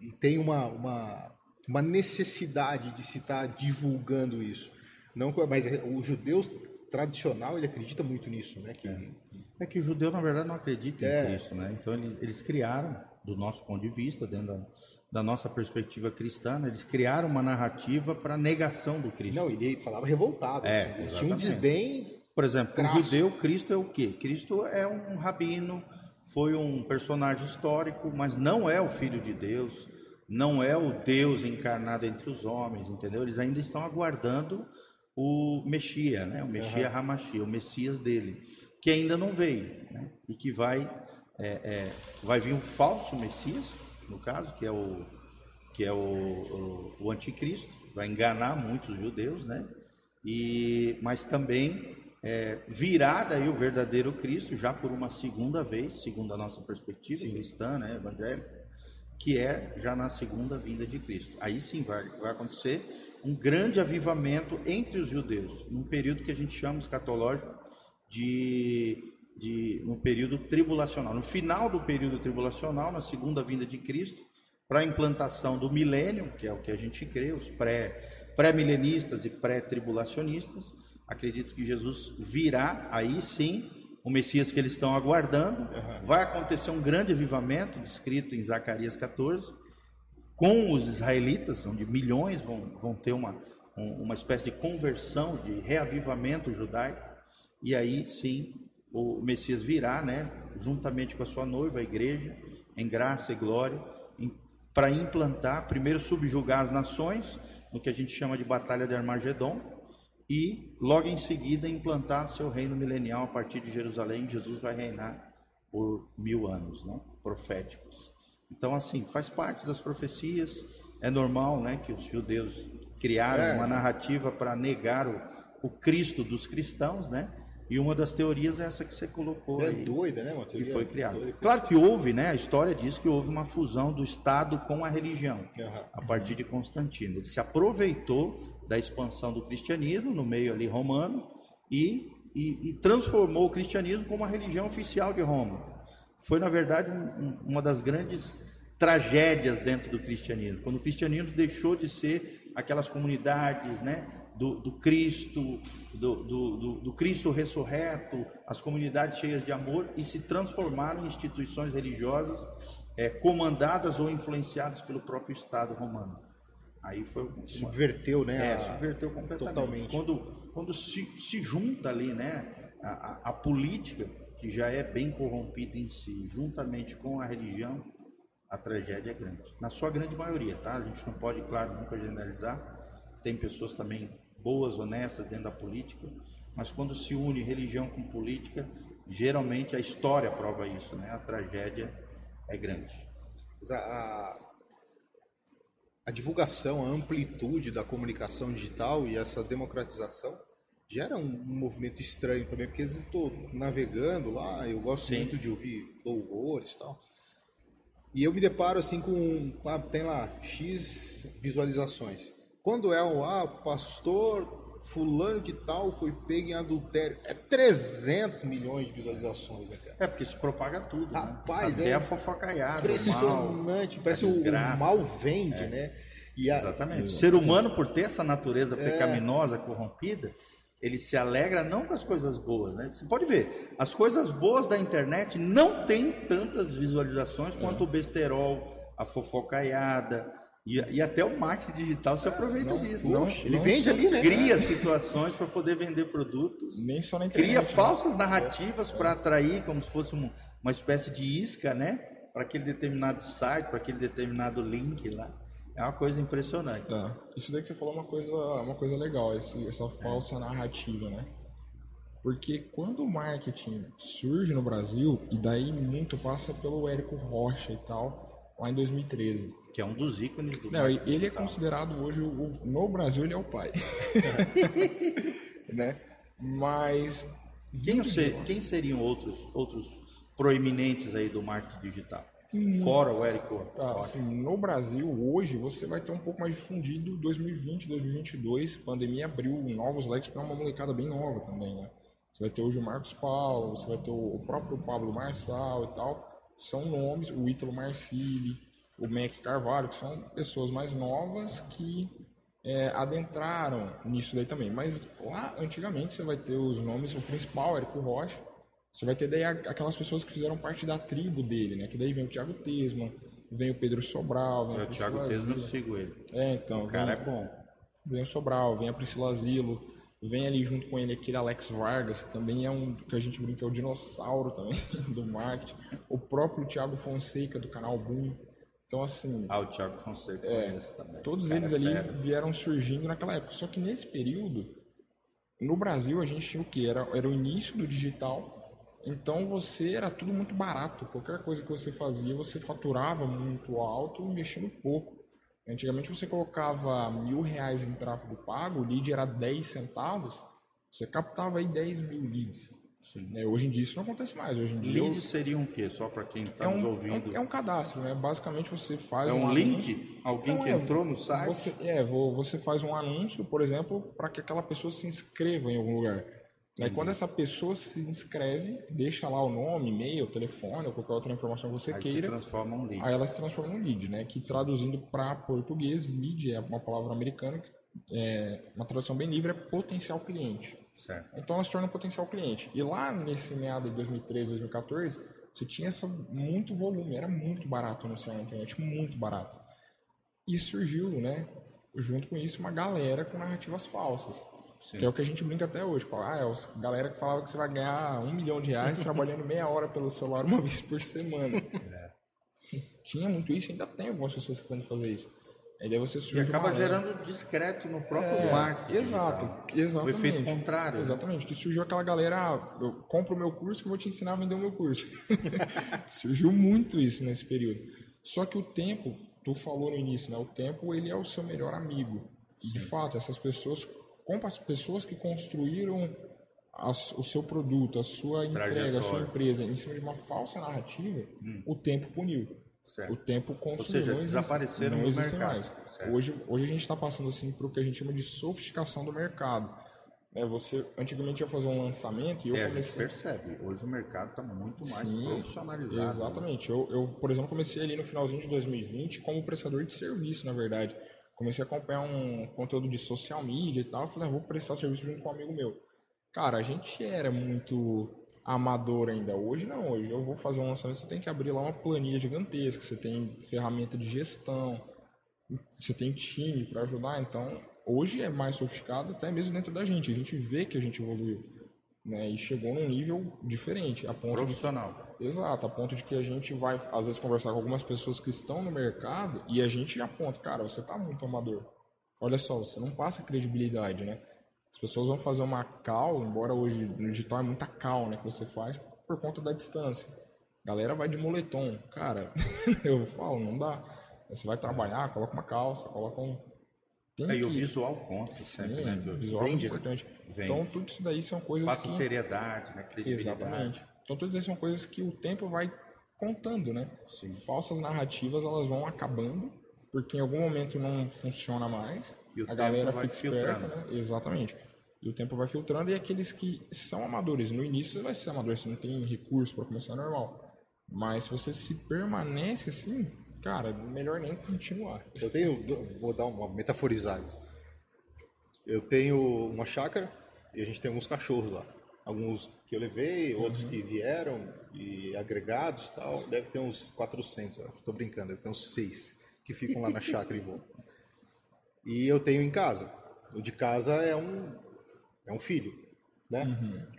e tem uma, uma, uma necessidade de se estar divulgando isso. Não, mas o judeu tradicional, ele acredita muito nisso, né? Que, É que o judeu, na verdade, não acredita É. em Cristo, né? Então, eles, eles criaram, do nosso ponto de vista, dentro da, da nossa perspectiva cristã, né, eles criaram uma narrativa para negação do Cristo. Não, ele falava revoltado. É, assim, ele tinha um desdém. Por exemplo, o Crasso. judeu, Cristo é o quê? Cristo é um rabino, foi um personagem histórico, mas não é o filho de Deus, não é o Deus encarnado entre os homens, entendeu? Eles ainda estão aguardando o Messias, né? O Messias Hamashia, o Messias dele, que ainda não veio, né? E que vai é, é, vai vir um falso Messias, no caso, que é o que é o, o, o anticristo, vai enganar muitos judeus, né? E, mas também é, virá daí o verdadeiro Cristo, já por uma segunda vez, segundo a nossa perspectiva sim. cristã, né, evangélica, que é já na segunda vinda de Cristo. Aí sim vai, vai acontecer um grande avivamento entre os judeus, num período que a gente chama escatológico de, de um período tribulacional. No final do período tribulacional, na segunda vinda de Cristo, para a implantação do milênio, que é o que a gente crê, os pré, pré-milenistas e pré-tribulacionistas, acredito que Jesus virá, aí sim, o Messias que eles estão aguardando. Uhum. Vai acontecer um grande avivamento, descrito em Zacarias 14, com os israelitas, onde milhões vão, vão ter uma, uma espécie de conversão, de reavivamento judaico. E aí sim, o Messias virá, né, juntamente com a sua noiva, a igreja, em graça e glória, para implantar, primeiro subjugar as nações, no que a gente chama de Batalha de Armagedon, e logo em seguida implantar seu reino milenial a partir de Jerusalém. Jesus vai reinar por mil anos, né? proféticos. Então, assim, faz parte das profecias. É normal, né, que os judeus criaram é. uma narrativa para negar o, o Cristo dos cristãos, né? E uma das teorias é essa que você colocou é aí. doida, né? Teoria que foi criada. Claro que houve, né? A história diz que houve uma fusão do Estado com a religião uhum. a partir de Constantino. Ele se aproveitou da expansão do cristianismo no meio ali romano e, e, e transformou o cristianismo como a religião oficial de Roma. Foi, na verdade, um, uma das grandes tragédias dentro do cristianismo. Quando o cristianismo deixou de ser aquelas comunidades, né? do, do Cristo, do, do, do, Cristo ressurreto, as comunidades cheias de amor e se transformaram em instituições religiosas é, comandadas ou influenciadas pelo próprio Estado romano. Aí foi uma, subverteu, né? É, subverteu completamente. Totalmente. Quando, quando se, se junta ali, né, a, a, a política que já é bem corrompida em si, juntamente com a religião, a tragédia é grande. Na sua grande maioria, tá? A gente não pode, claro, nunca generalizar. Tem pessoas também boas, honestas dentro da política, mas quando se une religião com política, geralmente a história prova isso, né? A tragédia é grande. A, a divulgação, a amplitude da comunicação digital e essa democratização gera um, um movimento estranho também, porque às vezes estou navegando lá, eu gosto Sim. muito de ouvir louvores e tal. E eu me deparo assim com, tem lá X visualizações. Quando é um, ah, pastor fulano de tal foi pego em adultério, é 300 milhões de visualizações, né, cara? É, porque isso propaga tudo, né? Rapaz, né? Até é a fofocaiada, impressionante, mal, parece o, o, mal vende, é. né? A, Exatamente. O ser humano, por ter essa natureza é. pecaminosa, corrompida, ele se alegra não com as coisas boas, né? Você pode ver, as coisas boas da internet não tem tantas visualizações quanto é. o besterol, a fofocaiada, e, e, até o marketing digital se aproveita não, disso. Não, ele não vende ali, né? Cria <laughs> situações para poder vender produtos. Nem só na internet. Cria né? falsas narrativas para atrair, como se fosse um, uma espécie de isca, né? Para aquele determinado site, para aquele determinado link lá. É uma coisa impressionante. É. Isso daí que você falou é uma coisa, uma coisa legal, esse, essa falsa é. narrativa, né? Porque quando o marketing surge no Brasil, e daí muito passa pelo Érico Rocha e tal, lá em 2013 que é um dos ícones do Não, ele é considerado hoje o, no Brasil ele é o pai. <laughs> né? Mas quem, ser, quem, seriam outros outros proeminentes aí do marketing digital? Fora o Érico. Tá, assim, no Brasil hoje você vai ter um pouco mais difundido 2020, 2022, pandemia abriu novos leques para uma molecada bem nova também, né? Você vai ter hoje o Marcos Paulo, você vai ter o próprio Pablo Marçal e tal. São nomes, o Ítalo Marcili, o Mac Carvalho, que são pessoas mais novas que é, adentraram nisso daí também. Mas lá, antigamente, você vai ter os nomes, o principal, Érico Rocha, você vai ter daí aquelas pessoas que fizeram parte da tribo dele, né? Que daí vem o Thiago Tesma, vem o Pedro Sobral, vem é, o Thiago Tesma eu sigo ele. É, então. O cara vem, é bom. Vem o Sobral, vem a Priscila Zilo, vem ali junto com ele aquele Alex Vargas, que também é um que a gente brinca, é o dinossauro também <laughs> do marketing. O próprio Thiago Fonseca do canal Boom. Então, assim. Ah, o Thiago Fonseca é, também. Todos eles é ali fera. vieram surgindo naquela época. Só que nesse período, no Brasil, a gente tinha o quê? Era, era o início do digital. Então, você era tudo muito barato. Qualquer coisa que você fazia, você faturava muito alto, investindo pouco. Antigamente você colocava mil reais em tráfego pago, o lead era 10 centavos, você captava aí 10 mil leads. É, hoje em dia isso não acontece mais. Hoje em dia, Leads seriam o quê? Só para quem está é nos um, ouvindo. é um cadastro, né? Basicamente você faz É um anúncio- link? Alguém Não, que é, entrou no site? Você, é, vo- você faz um anúncio, por exemplo, para que aquela pessoa se inscreva em algum lugar. Aí quando essa pessoa se inscreve, deixa lá o nome, e-mail, telefone ou qualquer outra informação que você Aí se queira, transforma um lead. aí ela se transforma num lead, né? Que traduzindo para português, lead é uma palavra americana, que é uma tradução bem livre, é potencial cliente. Certo. Então ela se torna um potencial cliente. E lá nesse meado de 2013, 2014, você tinha essa, muito volume, era muito barato anunciar na internet, muito barato. E surgiu, né, junto com isso, uma galera com narrativas falsas. Que é o que a gente brinca até hoje. Fala, ah, é os galera que falava que você vai ganhar um milhão de reais <laughs> trabalhando meia hora pelo celular uma vez por semana. Tinha muito isso, ainda tem algumas pessoas que tentam fazer isso. Aí daí você E surge acaba uma galera- gerando discreto no próprio é, marketing. Exato, e tal. exatamente. O efeito contrário. né? Exatamente, que surgiu aquela galera, ah, eu compro o meu curso que eu vou te ensinar a vender o meu curso. <laughs> <laughs> surgiu muito isso nesse período. Só que o tempo, tu falou no início, né? O tempo, ele é o seu melhor amigo. E, de fato, essas pessoas, como as pessoas que construíram as- o seu produto, a sua entrega, a sua empresa em cima de uma falsa narrativa, o tempo puniu. Hum. Certo. O tempo consumiu. seja, não existe- desapareceram não mercado, mais. certo. Hoje, hoje a gente está passando assim para o que a gente chama de sofisticação do mercado. É, você antigamente ia fazer um lançamento e eu É, a gente comecei. percebe. Hoje o mercado está muito mais Sim, profissionalizado. né? Exatamente. Eu, eu, por exemplo, comecei ali no finalzinho de 2020 como prestador de serviço, na verdade. Comecei a acompanhar um conteúdo de social media e tal. Falei, ah, vou prestar serviço junto com um amigo meu. Cara, a gente era muito amador ainda. Hoje não. Hoje eu vou fazer um lançamento, você tem que abrir lá uma planilha gigantesca. Você tem ferramenta de gestão. Você tem time para ajudar. Então, hoje é mais sofisticado até mesmo dentro da gente. A gente vê que a gente evoluiu. Né, e chegou num nível diferente, a ponto de Profissional. Exato, a ponto de que a gente vai, às vezes, conversar com algumas pessoas que estão no mercado e a gente aponta, cara, você tá muito amador. Olha só, você não passa credibilidade, né? As pessoas vão fazer uma call, embora hoje no digital é muita call, né, que você faz, por conta da distância. A galera vai de moletom. Cara, <laughs> eu falo, não dá. Você vai trabalhar, coloca uma calça, coloca um... Tem Aí que... o visual conta sempre, Sim, né? o visual Vende, é importante. Vende. Então, tudo isso daí são coisas Passa que... seriedade, né? Exatamente. Então todas essas são coisas que o tempo vai contando, né? Falsas narrativas elas vão acabando porque em algum momento não funciona mais. E o a galera vai fica esperta, filtrando. né? Exatamente. E o tempo vai filtrando e aqueles que são amadores, no início você vai ser amador, você não tem recurso para começar normal. Mas se você se permanece assim, cara, melhor nem continuar. Eu tenho, vou dar uma metaforizada. Eu tenho uma chácara e a gente tem alguns cachorros lá. Alguns que eu levei, outros que vieram e agregados e tal. Deve ter uns 400, eu acho. tô brincando, deve ter uns 6 que ficam lá na <laughs> chácara e voltam. E eu tenho em casa. O de casa é um, é um filho, né?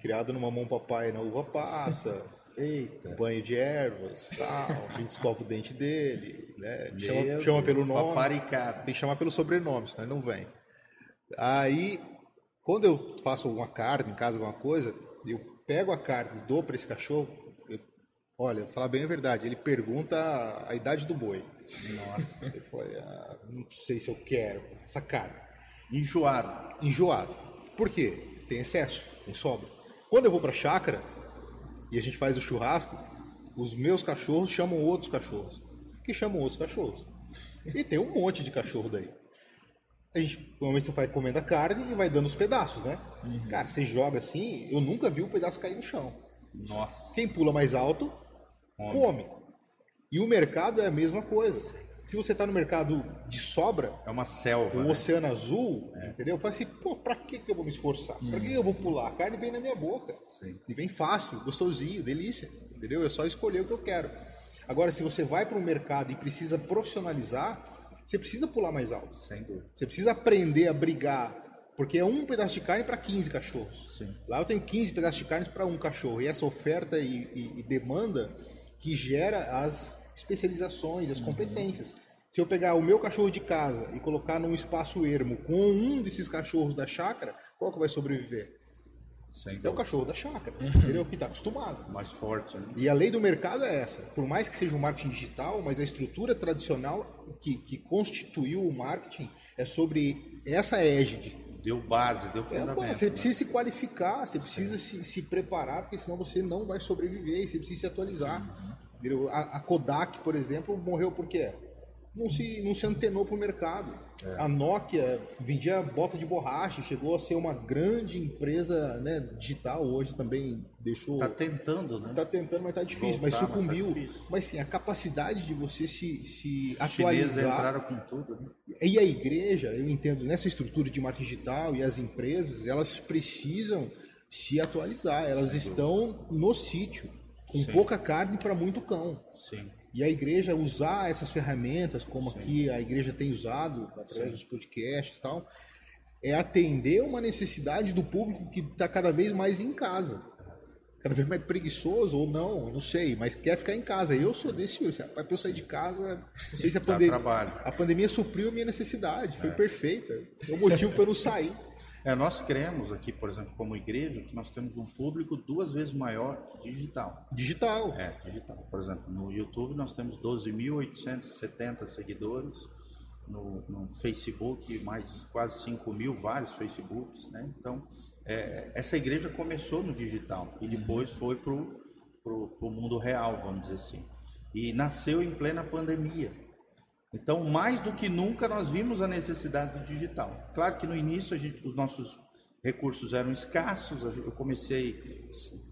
Criado numa mão papai na uva passa, Eita. banho de ervas, tal. <laughs> A gente escova o dente dele, né? Meu Chama, Deus, chama pelo nome. Paparicado. Tem que chamar pelo sobrenome, senão ele não vem. Aí, quando eu faço alguma carne em casa, alguma coisa, eu pego a carne e dou para esse cachorro. eu- olha, falar bem a verdade, ele pergunta a, a idade do boi. Nossa. Ele fala, "Ah, não sei se eu quero essa carne. Enjoado. Enjoado. Por quê? Tem excesso, tem sobra. Quando eu vou para chácara e a gente faz o churrasco, os meus cachorros chamam outros cachorros, que chamam outros cachorros. E tem um monte de cachorro daí. A gente normalmente vai comendo a carne e vai dando os pedaços, né? Cara, você joga assim, eu nunca vi um pedaço cair no chão. Nossa. Quem pula mais alto, Come. come. E o mercado é a mesma coisa. Se você está no mercado de sobra, É uma selva. o né? oceano azul, entendeu? Fala assim, pô, pra que, que eu vou me esforçar? Pra que eu vou pular? A carne vem na minha boca. Sim. E vem fácil, gostosinho, delícia, entendeu? É só escolher o que eu quero. Agora, se você vai para um mercado e precisa profissionalizar, você precisa pular mais alto. Sem dúvida. Você precisa aprender a brigar, porque é um pedaço de carne para 15 cachorros. Sim. Lá eu tenho 15 pedaços de carne para um cachorro. E essa oferta e, e- e demanda que gera as especializações, as competências. Se eu pegar o meu cachorro de casa e colocar num espaço ermo com um desses cachorros da chácara, qual que vai sobreviver? Sem É o cachorro da chácara, entendeu? Que está acostumado. Mais forte, né? E a lei do mercado é essa. Por mais que seja um marketing digital, mas a estrutura tradicional que, que constituiu o marketing é sobre essa égide. Deu base, deu É, fundamento. pô, você né? precisa se qualificar, você precisa se, se preparar, porque senão você não vai sobreviver e você precisa se atualizar. Entendeu? A, a Kodak, por exemplo, morreu por quê? Não se, não se antenou para o mercado. A Nokia vendia bota de borracha, chegou a ser uma grande empresa né, digital, hoje também deixou. Tá tentando, né? Tá tentando, mas tá difícil, mas Voltar, mas tá sucumbiu. difícil. Mas sim, a capacidade de você se, se Os chineses atualizar. entraram com tudo, né? E a igreja, eu entendo, nessa estrutura de marketing digital e as empresas, elas precisam se atualizar. Elas estão no sítio, com Sim. pouca carne para muito cão. Sim. E a igreja usar essas ferramentas, como aqui a igreja tem usado, através dos podcasts e tal, é atender uma necessidade do público que está cada vez mais em casa. Cada vez mais preguiçoso ou não, não sei, mas quer ficar em casa. Eu sou desse. Para eu sair de casa, não sei se a, pandemia, a pandemia supriu a minha necessidade, foi perfeita. É o motivo para eu não sair. É, nós cremos aqui, por exemplo, como igreja, que nós temos um público duas vezes maior digital. Digital. É, digital. Por exemplo, no YouTube nós temos 12.870 seguidores, no, no Facebook mais quase 5 mil, vários Facebooks, né? Então, é, essa igreja começou no digital e depois foi para o mundo real, vamos dizer assim. E nasceu em plena pandemia. Então, mais do que nunca, nós vimos a necessidade do digital. Claro que no início gente, os nossos recursos eram escassos, eu comecei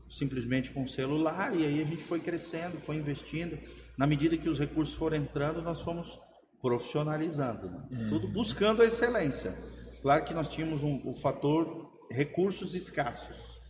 simplesmente com o celular e aí a gente foi crescendo, foi investindo. Na medida que os recursos foram entrando, nós fomos profissionalizando, né? tudo buscando a excelência. Claro que nós tínhamos um, o fator recursos escassos,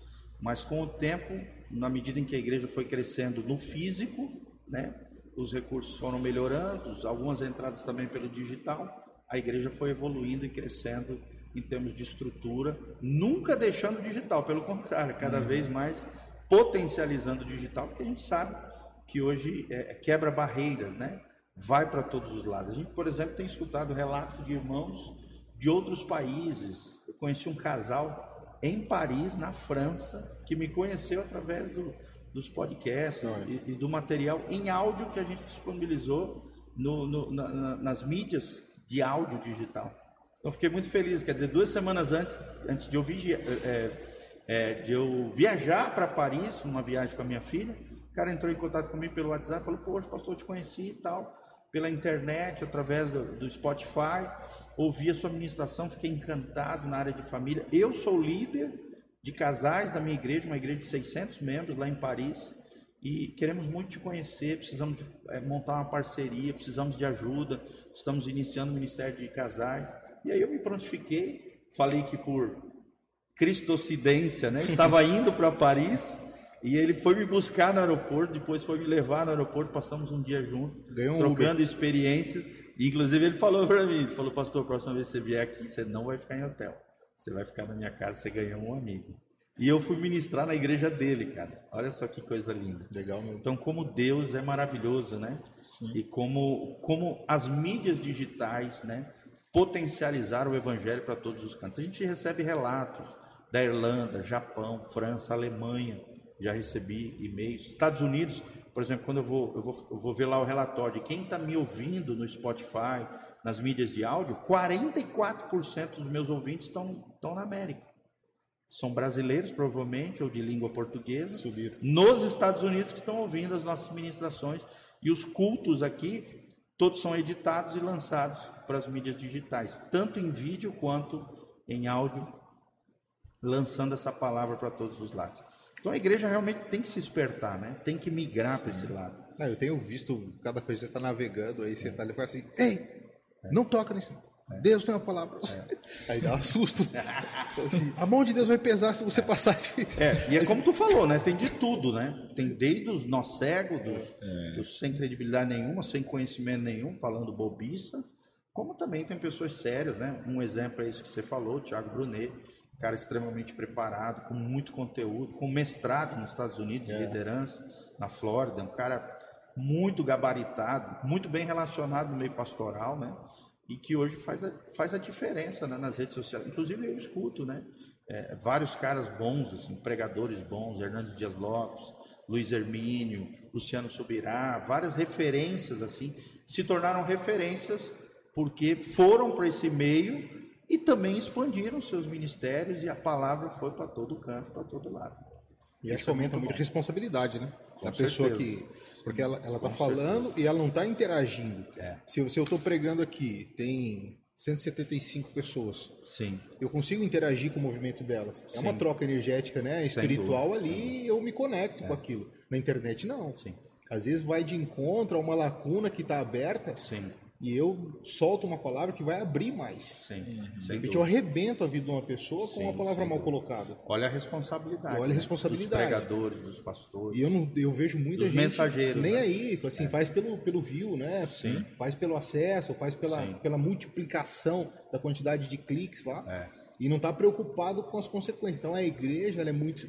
mas com o tempo, na medida em que a igreja foi crescendo no físico, né, os recursos foram melhorando, algumas entradas também pelo digital, a igreja foi evoluindo e crescendo em termos de estrutura, nunca deixando o digital, pelo contrário, cada vez mais potencializando o digital, porque a gente sabe que hoje é, quebra barreiras, né? Vai para todos os lados. A gente, por exemplo, tem escutado relatos de irmãos de outros países. Eu conheci um casal em Paris, na França, que me conheceu através do- dos podcasts e, e do material em áudio que a gente disponibilizou no- no- na- na- nas mídias de áudio digital. Então, fiquei muito feliz. Quer dizer, duas semanas antes, antes de eu, vigi- é, é, de eu viajar para Paris, numa viagem com a minha filha, o cara entrou em contato comigo pelo WhatsApp, falou: Poxa, pastor, eu te conheci e tal, pela internet, através do, do Spotify, ouvi a sua ministração, fiquei encantado na área de família. Eu sou líder de casais da minha igreja, uma igreja de 600 membros lá em Paris, e queremos muito te conhecer. Precisamos de, é, montar uma parceria, precisamos de ajuda. Estamos iniciando o ministério de casais. E aí eu me prontifiquei, falei que por cristocidência, né? <laughs> Estava indo para Paris e ele foi me buscar no aeroporto, depois foi me levar no aeroporto, passamos um dia juntos, Ganhou um trocando experiências. E, inclusive ele falou para mim, ele falou, pastor, a próxima vez que você vier aqui, você não vai ficar em hotel, você vai ficar na minha casa, você ganhou um amigo. E eu fui ministrar na igreja dele, cara. Olha só que coisa linda. Legal mesmo. Então, como Deus é maravilhoso, né? E como, como as mídias digitais, né? Potencializaram o evangelho para todos os cantos. A gente recebe relatos da Irlanda, Japão, França, Alemanha. Já recebi e-mails. Estados Unidos, por exemplo, quando eu vou, eu vou, eu vou ver lá o relatório de quem está me ouvindo no Spotify, nas mídias de áudio, 44% dos meus ouvintes estão, estão na América são brasileiros, provavelmente, ou de língua portuguesa, Subiram. nos Estados Unidos que estão ouvindo as nossas ministrações. E os cultos aqui, todos são editados e lançados para as mídias digitais, tanto em vídeo quanto em áudio, lançando essa palavra para todos os lados. Então a igreja realmente tem que se espertar, né? tem que migrar para esse lado. Não, eu tenho visto cada coisa que você está navegando aí, você está ali e fala assim, ei, não toca nisso. não. Deus tem uma palavra. pra você." Aí dá um susto. <laughs> Assim, a mão de Deus vai pesar se você passar. esse- É, e é como tu falou, né? Tem de tudo, né? Tem desde os nós cegos, dos, dos sem credibilidade nenhuma, sem conhecimento nenhum, falando bobiça, como também tem pessoas sérias, né? Um exemplo é isso que você falou, o Thiago Brunet, cara extremamente preparado, com muito conteúdo, com mestrado nos Estados Unidos em liderança, na Flórida, um cara muito gabaritado, muito bem relacionado no meio pastoral, né? E que hoje faz a, faz a diferença né, nas redes sociais. Inclusive eu escuto, né? É, vários caras bons, assim, pregadores bons, Hernandes Dias Lopes, Luiz Hermínio, Luciano Subirá, várias referências assim, se tornaram referências porque foram para esse meio e também expandiram seus ministérios e a palavra foi para todo canto, para todo lado. E isso aumenta é muito, muito responsabilidade, né? Com a pessoa que porque ela, ela tá falando certeza. e ela não está interagindo. É. Se, se eu estou pregando aqui, tem 175 pessoas. Sim. Eu consigo interagir com o movimento delas. Sim. É uma troca energética, né? Espiritual ali, e eu me conecto é. com aquilo. Na internet, não. Sim. Às vezes vai de encontro a uma lacuna que está aberta. Sim e eu solto uma palavra que vai abrir mais. Sim. De repente eu arrebento a vida de uma pessoa Sim, com uma palavra mal colocada. Olha a responsabilidade. Olha a responsabilidade. Dos pregadores, dos pastores. E eu, não, eu vejo muita gente. mensageiros. Nem né? aí, assim, é. faz pelo, pelo view, né? Sim. Faz pelo acesso, faz pela, pela multiplicação da quantidade de cliques lá. É. E não está preocupado com as consequências. Então a igreja ela é muito.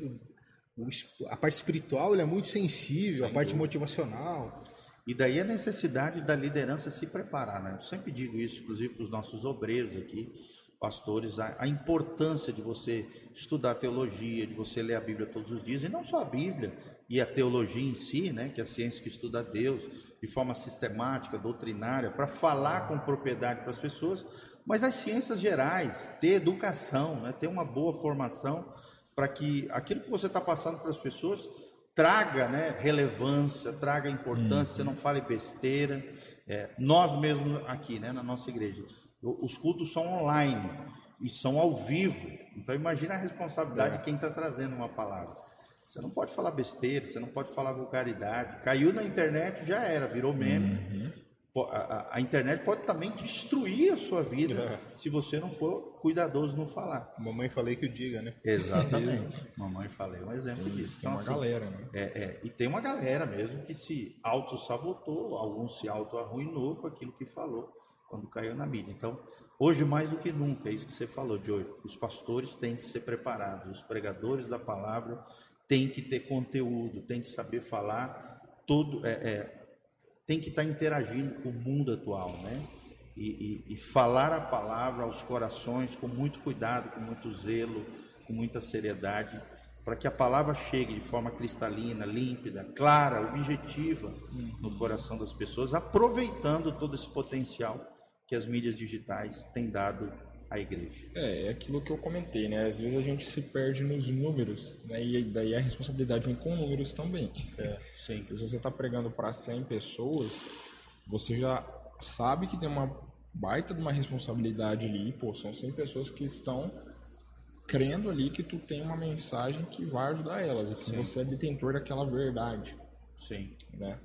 A parte espiritual é muito sensível, Sem a parte dúvida. motivacional. E daí a necessidade da liderança se preparar, né? Eu sempre digo isso, inclusive para os nossos obreiros aqui, pastores, a, a, importância de você estudar teologia, de você ler a Bíblia todos os dias, e não só a Bíblia, e a teologia em si, né? Que é a ciência que estuda Deus de forma sistemática, doutrinária, para falar com propriedade para as pessoas, mas as ciências gerais, ter educação, né? ter uma boa formação para que aquilo que você está passando para as pessoas traga né, relevância, traga importância, uhum. você não fale besteira. É, nós mesmos aqui, né, na nossa igreja, os cultos são online e são ao vivo. Então imagine a responsabilidade é. de quem está trazendo uma palavra. Você não pode falar besteira, você não pode falar vulgaridade. Caiu na internet, já era, virou meme. Uhum a, a, internet pode também destruir a sua vida é. se você não for cuidadoso no falar. Mamãe falei que o diga, né? Exatamente. <laughs> Mamãe falei é um exemplo tem, disso. Tem então, uma assim, galera, né? É, é, e tem uma galera mesmo que se auto-sabotou, alguns se auto-arruinou com aquilo que falou quando caiu na mídia. Então, hoje mais do que nunca, é isso que você falou, Joey, os pastores têm que ser preparados, os pregadores da palavra têm que ter conteúdo, têm que saber falar todo... É, é, tem que estar interagindo com o mundo atual, né? E, e, e, falar a palavra aos corações com muito cuidado, com muito zelo, com muita seriedade, para que a palavra chegue de forma cristalina, límpida, clara, objetiva no coração das pessoas, aproveitando todo esse potencial que as mídias digitais têm dado à igreja. É, é aquilo que eu comentei, né? Às vezes a gente se perde nos números, né? E daí a responsabilidade vem com números também. É. <laughs> Sim. Se você está pregando para 100 pessoas, você já sabe que tem uma baita de uma responsabilidade ali. Pô, são 100 pessoas que estão crendo ali que tu tem uma mensagem que vai ajudar elas e que Sim. você é detentor daquela verdade. Sim. Né?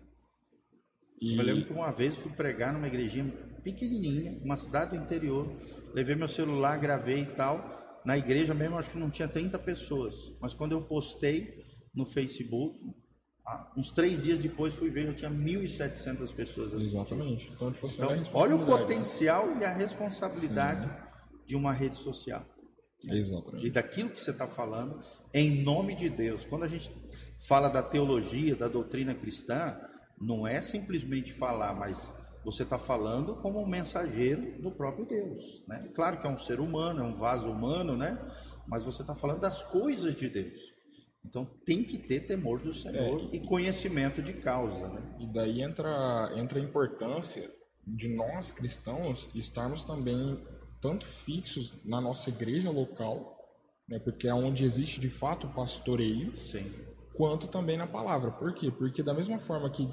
E... Eu lembro que uma vez fui pregar numa igrejinha pequenininha, uma cidade do interior. Levei meu celular, gravei e tal. Na igreja mesmo, acho que não tinha 30 pessoas. Mas quando eu postei no Facebook, ah, uns três dias depois fui ver, já tinha 1.700 pessoas assistindo. Exatamente. Então, tipo, então olha o potencial e a responsabilidade Sim. de uma rede social. Exatamente. E daquilo que você está falando, em nome de Deus. Quando a gente fala da teologia, da doutrina cristã, não é simplesmente falar, mas você está falando como um mensageiro do próprio Deus. Né? Claro que é um ser humano, é um vaso humano, né? mas você está falando das coisas de Deus. Então tem que ter temor do Senhor é, e conhecimento de causa. Né? E daí entra, entra a importância de nós cristãos estarmos também tanto fixos na nossa igreja local, né, porque é onde existe de fato o pastoreio, Sim. quanto também na palavra. Por quê? Porque da mesma forma que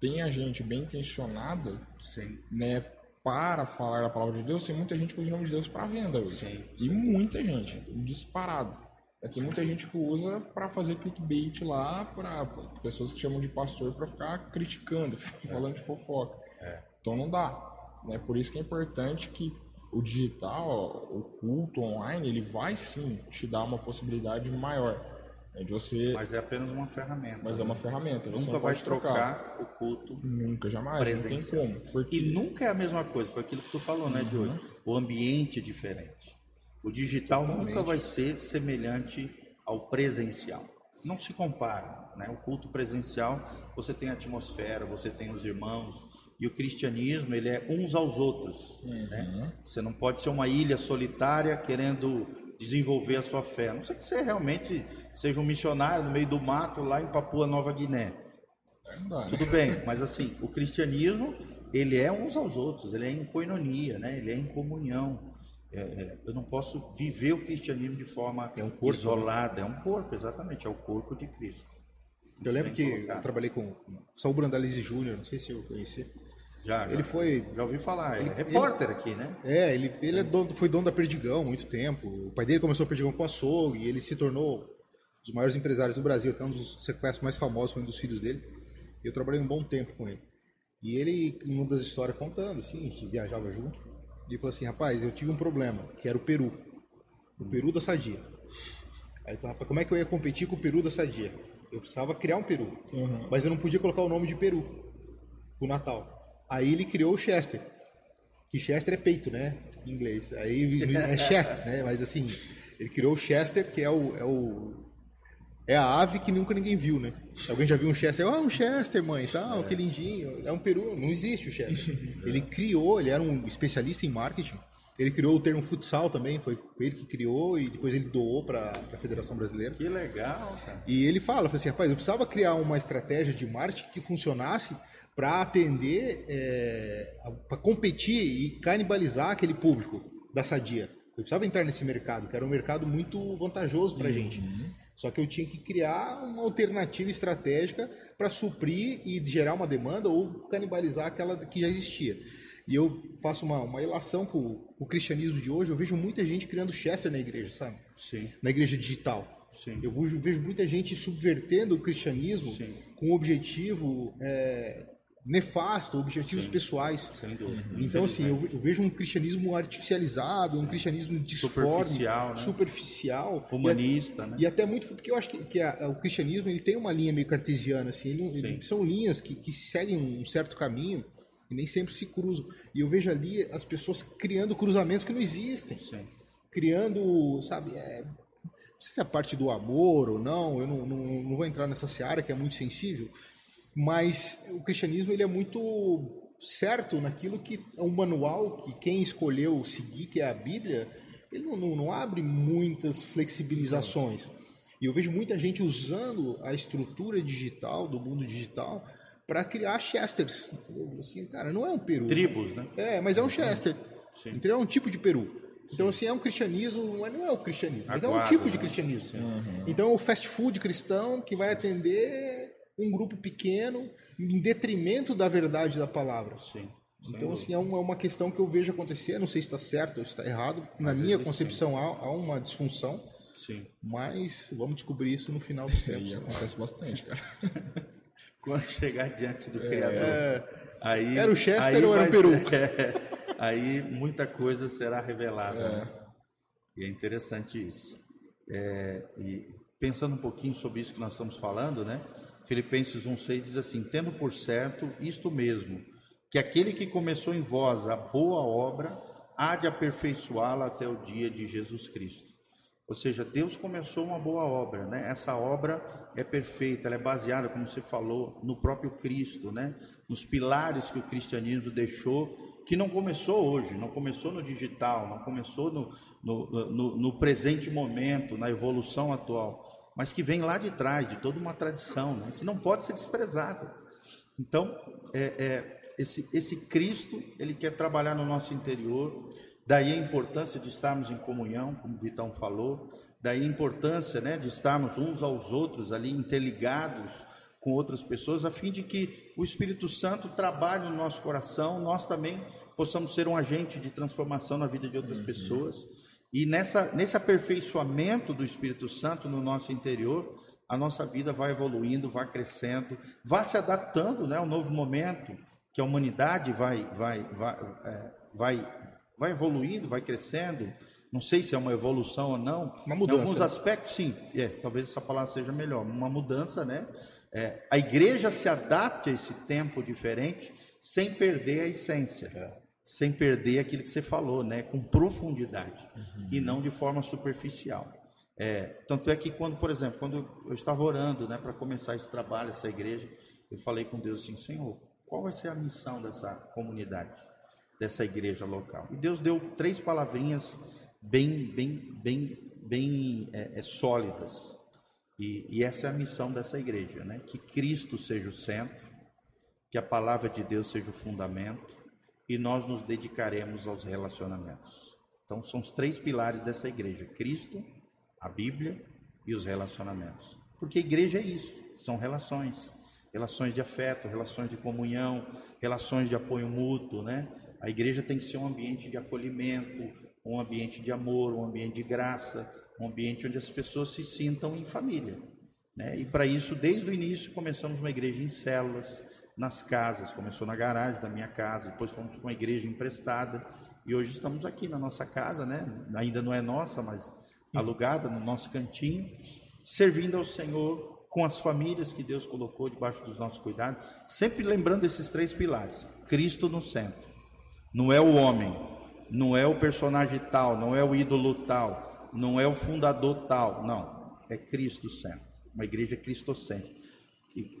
tem a gente bem intencionada, Sim. né, para falar a palavra de Deus, tem muita gente que usa o nome de Deus para venda hoje. Sim, e muita gente, disparado. É, tem muita gente que usa para fazer clickbait lá, para pessoas que chamam de pastor para ficar criticando, <laughs> falando de fofoca. É. Então não dá. Né? Por isso que é importante que o digital, o culto online, ele vai sim te dar uma possibilidade maior. Né? De você... Mas é apenas uma ferramenta. Mas né? é uma ferramenta. Você nunca vai trocar, trocar, o culto. Nunca, jamais. Não tem como. Porque... E nunca é a mesma coisa. Foi aquilo que tu falou, né, uhum. Diogo? O ambiente é diferente. O digital Totalmente. nunca vai ser semelhante ao presencial. Não se compara. Né? O culto presencial, você tem a atmosfera, você tem os irmãos, e o cristianismo ele é uns aos outros. Né? Você não pode ser uma ilha solitária querendo desenvolver a sua fé. A não sei que você realmente seja um missionário no meio do mato lá em Papua Nova Guiné. Tudo bem, mas assim, o cristianismo ele é uns aos outros, ele é em coinonia, né? ele é em comunhão. É, é, eu não posso viver o cristianismo de forma é um corpo, né? isolada, né? é um corpo, exatamente, é o corpo de Cristo. Eu lembro que eu trabalhei com Saul Brandalize Júnior, não sei se eu conheci. Já, ele já, foi. Já ouvi falar, ele, é repórter ele, aqui, né? É, ele, ele é dono, foi dono da Perdigão há muito tempo. O pai dele começou a Perdigão com açougue e ele se tornou dos maiores empresários do Brasil, até um dos sequestros mais famosos foi um dos filhos dele. E eu trabalhei um bom tempo com ele. E ele, em uma das histórias contando, assim, a gente viajava junto, ele falou assim, rapaz, eu tive um problema, que era o Peru. O Peru da Sadia. Aí, rapaz, como é que eu ia competir com o Peru da Sadia? Eu precisava criar um Peru. Uhum. Mas eu não podia colocar o nome de Peru pro Natal. Aí ele criou o Chester. Que Chester é peito, né? Em inglês. Aí <laughs> é Chester, né? Mas assim, ele criou o Chester, que é o, é o é a ave que nunca ninguém viu, né? Alguém já viu um Chester? Ah, um Chester, mãe, tal, é. que lindinho. É um peru, não existe o Chester. <laughs> Ele criou, ele era um especialista em marketing. Ele criou o termo futsal também, foi ele que criou e depois ele doou para a Federação Brasileira. Que legal, cara. E ele fala, fala assim, rapaz, eu precisava criar uma estratégia de marketing que funcionasse para atender, é, para competir e canibalizar aquele público da Sadia. Eu precisava entrar nesse mercado, que era um mercado muito vantajoso para a uhum. gente. Só que eu tinha que criar uma alternativa estratégica para suprir e gerar uma demanda ou canibalizar aquela que já existia. E eu faço uma, uma relação com o cristianismo de hoje. Eu vejo muita gente criando Chester na igreja, sabe? Sim. Na igreja digital. Sim. Eu vejo, vejo muita gente subvertendo o cristianismo Sim. com o objetivo é, nefasto, objetivos Sim, pessoais. Sem dúvida. Então, assim, eu, eu, vejo um cristianismo artificializado, um cristianismo disforme, superficial, né? superficial humanista, e, né? E até muito porque eu acho que, que a, o cristianismo ele tem uma linha meio cartesiana, assim, ele, ele, são linhas que, que seguem um certo caminho e nem sempre se cruzam. E eu vejo ali as pessoas criando cruzamentos que não existem, Sim. criando, sabe, é, não sei se é parte do amor ou não, eu não, não, não vou entrar nessa seara que é muito sensível, mas o cristianismo ele é muito certo naquilo que é um manual que quem escolheu seguir, que é a Bíblia, ele não, não, não abre muitas flexibilizações. E eu vejo muita gente usando a estrutura digital, do mundo digital, para criar chesters. Entendeu? Assim, cara, não é um peru. Tribos, né? É, mas é um chester. Sim. Entendeu? É um tipo de peru. Então, assim, é um cristianismo, não é o cristianismo, mas é um tipo né? de cristianismo. Uhum. Então, é o fast food cristão que vai atender um grupo pequeno em detrimento da verdade da palavra. Sim. Então, assim, é uma, é uma questão que eu vejo acontecer. Não sei se está certo ou se está errado. Na minha concepção, há, há, uma disfunção. Sim. Mas vamos descobrir isso no final dos <laughs> tempos. E acontece bastante, cara. <laughs> Quando chegar diante do é, Criador. É... Aí, era o Chester ou era o Peru? Ser, <laughs> é, aí muita coisa será revelada. É. Né? E é interessante isso. É, e pensando um pouquinho sobre isso que nós estamos falando, né? Filipenses 1,6 diz assim: Tendo por certo isto mesmo, que aquele que começou em vós a boa obra, há de aperfeiçoá-la até o dia de Jesus Cristo. Ou seja, Deus começou uma boa obra, né? Essa obra é perfeita, ela é baseada, como você falou, no próprio Cristo, né? Nos pilares que o cristianismo deixou, que não começou hoje, não começou no digital, não começou no, no, no, no presente momento, na evolução atual mas que vem lá de trás, de toda uma tradição, né? que não pode ser desprezada. Então, é, é, esse, esse Cristo, ele quer trabalhar no nosso interior, daí a importância de estarmos em comunhão, como o Vitão falou, daí a importância né, de estarmos uns aos outros ali interligados com outras pessoas, a fim de que o Espírito Santo trabalhe no nosso coração, nós também possamos ser um agente de transformação na vida de outras uhum. pessoas e nessa, nesse aperfeiçoamento do Espírito Santo no nosso interior, a nossa vida vai evoluindo, vai crescendo, vai se adaptando né, ao novo momento que a humanidade vai, vai, vai, é, vai, vai evoluindo, vai crescendo. Não sei se é uma evolução ou não. Uma mudança. Em alguns aspectos, sim. É, talvez essa palavra seja melhor. Uma mudança, né? É, a igreja se adapte a esse tempo diferente sem perder a essência. É sem perder aquilo que você falou, né? Com profundidade uhum. e não de forma superficial. É, tanto é que quando, por exemplo, quando eu estava orando, né, para começar esse trabalho, essa igreja, eu falei com Deus assim, Senhor, qual vai ser a missão dessa comunidade, dessa igreja local? E Deus deu três palavrinhas bem, bem, bem, bem é, é, sólidas. E, e essa é a missão dessa igreja, né? Que Cristo seja o centro, que a palavra de Deus seja o fundamento e nós nos dedicaremos aos relacionamentos. Então, são os três pilares dessa igreja: Cristo, a Bíblia e os relacionamentos. Porque a igreja é isso, são relações, relações de afeto, relações de comunhão, relações de apoio mútuo, né? A igreja tem que ser um ambiente de acolhimento, um ambiente de amor, um ambiente de graça, um ambiente onde as pessoas se sintam em família. Né? E para isso, desde o início, começamos uma igreja em células, nas casas, começou na garagem da minha casa, depois fomos para uma igreja emprestada e hoje estamos aqui na nossa casa, né? Ainda não é nossa, mas alugada no nosso cantinho, servindo ao Senhor com as famílias que Deus colocou debaixo dos nossos cuidados, sempre lembrando esses três pilares: Cristo no centro. Não é o homem, não é o personagem tal, não é o ídolo tal, não é o fundador tal, não, é Cristo centro. Uma igreja cristocêntrica.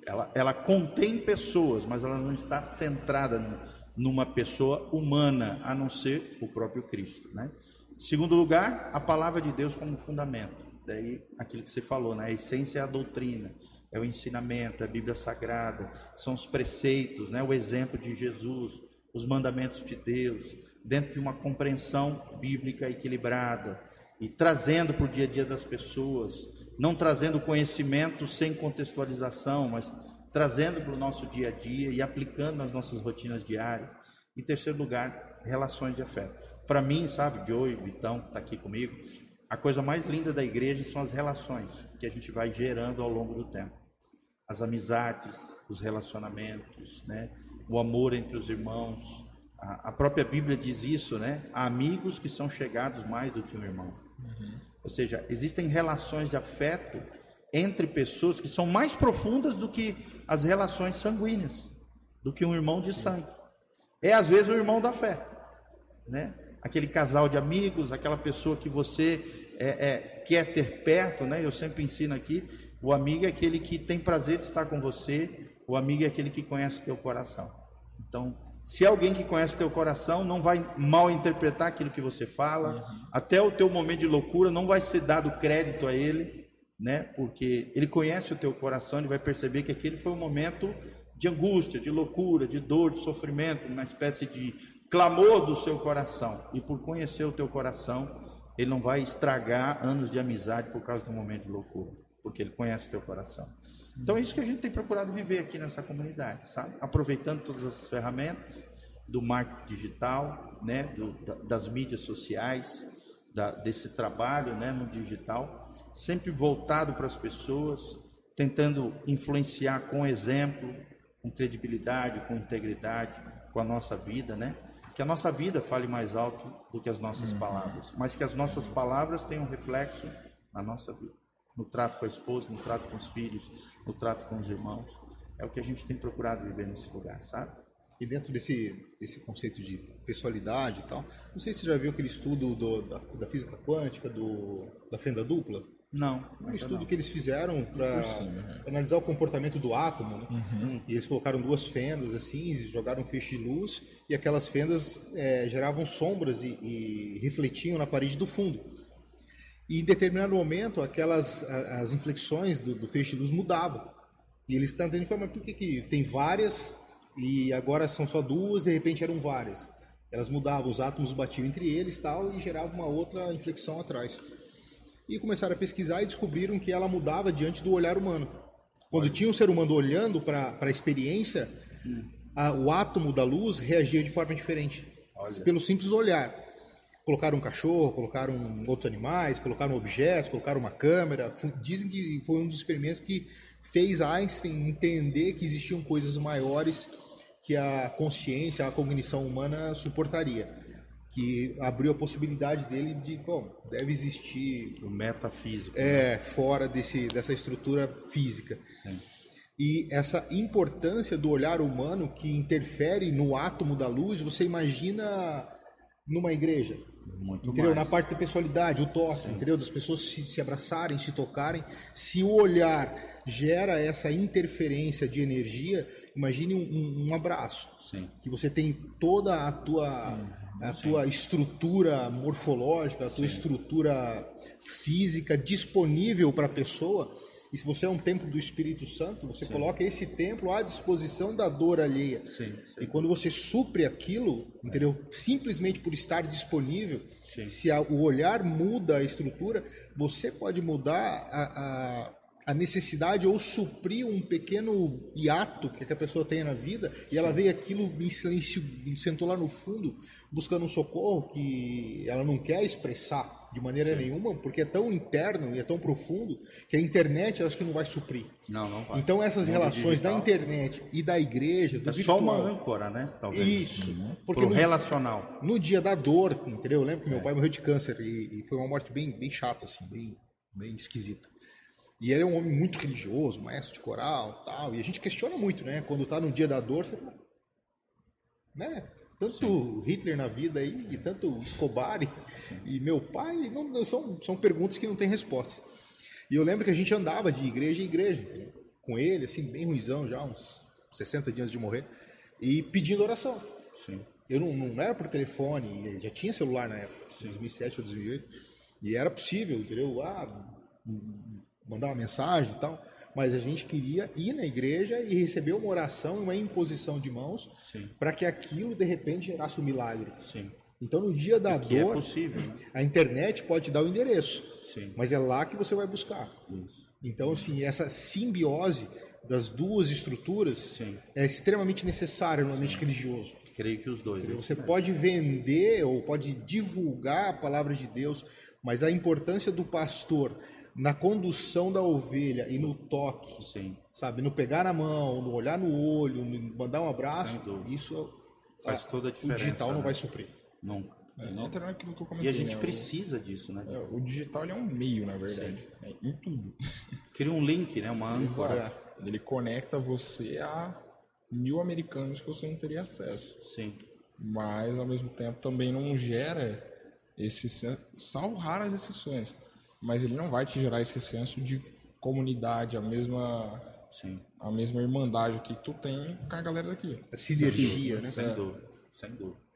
Ela, ela contém pessoas, mas ela não está centrada numa pessoa humana, a não ser o próprio Cristo, né? Segundo lugar, a palavra de Deus como fundamento. Daí aquilo que você falou, né? A essência é a doutrina, é o ensinamento, é a Bíblia Sagrada, são os preceitos, né? O exemplo de Jesus, os mandamentos de Deus, dentro de uma compreensão bíblica equilibrada e trazendo para o dia a dia das pessoas, não trazendo conhecimento sem contextualização, mas trazendo para o nosso dia a dia e aplicando nas nossas rotinas diárias. Em terceiro lugar, relações de afeto para mim, sabe, Joey, Vitão, que está aqui comigo, a coisa mais linda da igreja são as relações que a gente vai gerando ao longo do tempo. As amizades, os relacionamentos, né? o amor entre os irmãos. A, própria Bíblia diz isso, né? Há amigos que são chegados mais do que um irmão. Uhum. Ou seja, existem relações de afeto entre pessoas que são mais profundas do que as relações sanguíneas, do que um irmão de sangue. É às vezes o irmão da fé, né? aquele casal de amigos, aquela pessoa que você é, é, quer ter perto, né? Eu sempre ensino aqui, o amigo é aquele que tem prazer de estar com você, o amigo é aquele que conhece teu coração. Então, se alguém que conhece o teu coração, não vai mal interpretar aquilo que você fala, uhum. até o teu momento de loucura não vai ser dado crédito a ele, né? Porque ele conhece o teu coração, ele vai perceber que aquele foi um momento de angústia, de loucura, de dor, de sofrimento, uma espécie de clamor do seu coração. E por conhecer o teu coração, ele não vai estragar anos de amizade por causa de um momento de loucura, porque ele conhece o teu coração. Então é isso que a gente tem procurado viver aqui nessa comunidade, sabe? Aproveitando todas as ferramentas do marketing digital, né? Do, das mídias sociais, da, desse trabalho, né? No digital, sempre voltado para as pessoas, tentando influenciar com exemplo, com credibilidade, com integridade, com a nossa vida, né? que a nossa vida fale mais alto do que as nossas uhum. palavras, mas que as nossas palavras tenham reflexo na nossa vida, no trato com a esposa, no trato com os filhos, no trato com os irmãos. É o que a gente tem procurado viver nesse lugar, sabe? E dentro desse, desse conceito de pessoalidade e tal, não sei se você já viu aquele estudo do, da, da, física quântica, do, da fenda dupla. Não. Um estudo não. que eles fizeram para né? analisar o comportamento do átomo. Né? Uhum. E eles colocaram duas fendas assim, jogaram um feixe de luz e aquelas fendas é, geravam sombras e, e, refletiam na parede do fundo. E em determinado momento, aquelas as inflexões do, do feixe de luz mudavam. E eles estão tentando mas por que, que tem várias e agora são só duas, de repente eram várias? Elas mudavam, os átomos batiam entre eles tal e gerava uma outra inflexão atrás e começaram a pesquisar e descobriram que ela mudava diante do olhar humano. Quando tinha um ser humano olhando para a experiência, a, o átomo da luz reagia de forma diferente, Olha. pelo simples olhar. Colocaram um cachorro, colocaram outros animais, colocaram objetos, colocaram uma câmera. Dizem que foi um dos experimentos que fez Einstein entender que existiam coisas maiores que a consciência, a cognição humana suportaria que abriu a possibilidade dele de, bom, deve existir o metafísico, é, né? fora desse dessa estrutura física. Sim. E essa importância do olhar humano que interfere no átomo da luz, você imagina numa igreja, Muito entendeu? mais. Na parte da pessoalidade, o toque, entendeu? Das pessoas se, se abraçarem, se tocarem. Se o olhar gera essa interferência de energia, imagine um, um- abraço. Sim. Que você tem toda a tua, a tua estrutura morfológica, a tua estrutura física disponível para a pessoa. E se você é um templo do Espírito Santo, você coloca esse templo à disposição da dor alheia. Sim, sim. E quando você supre aquilo, entendeu? Simplesmente por estar disponível, Sim. se a- o olhar muda a estrutura, você pode mudar a, a, a necessidade ou suprir um pequeno hiato que a pessoa tem na vida e ela veio aquilo em silêncio, sentou lá no fundo buscando um socorro que ela não quer expressar de maneira nenhuma, porque é tão interno e é tão profundo que a internet acho que não vai suprir. Não, não vai. Então essas Mundo relações da digital internet e da igreja, do É virtual, só uma âncora, né? Talvez. isso, porque Pro no, relacional. no dia da dor, entendeu? Eu lembro que É. meu pai morreu de câncer e, e foi uma morte bem, bem chata, assim, bem, bem esquisita. E ele é um homem muito religioso, maestro de coral tal. E a gente questiona muito, né? Quando tá no dia da dor, você. Né? Tanto Hitler na vida aí, e tanto Escobar e, e meu pai, não, são, são perguntas que não têm respostas. E eu lembro que a gente andava de igreja em igreja, entendeu? com ele, assim, bem ruizão já, uns 60 dias de morrer, e pedindo oração. Sim. Eu não, não era por telefone, já tinha celular na época, 2007 ou 2008, e era possível, entendeu? Ah, mandar uma mensagem e tal, mas a gente queria ir na igreja e receber uma oração, uma imposição de mãos, para que aquilo de repente gerasse um milagre. Sim. Então no dia da é dor, né? a internet pode te dar o endereço, Sim. mas é lá que você vai buscar. Isso. Então, assim, essa simbiose das duas estruturas Sim. é extremamente necessária no ambiente religioso. Creio que os dois. Você pode vender ou pode divulgar a palavra de Deus, mas a importância do pastor na condução da ovelha e no toque, Sim. sabe, no pegar na mão, no olhar no olho, no mandar um abraço, isso Faz toda a o diferença, digital não né? vai suprir. Nunca. É, entra naquilo que eu E comentei. a gente né? O- precisa disso, né? é, O, digital ele é um meio, na verdade. né, em tudo. <laughs> Cria um link, né? Uma âncora. Exato. Ele conecta você a mil americanos que você não teria acesso. Sim. Mas, ao mesmo tempo, também não gera esse senso, salvo raras exceções, mas ele não vai te gerar esse senso de comunidade, a mesma, Sim. a mesma irmandade que tu tem com a galera daqui. A sinergia, né? Sem dúvida. Sem dúvida.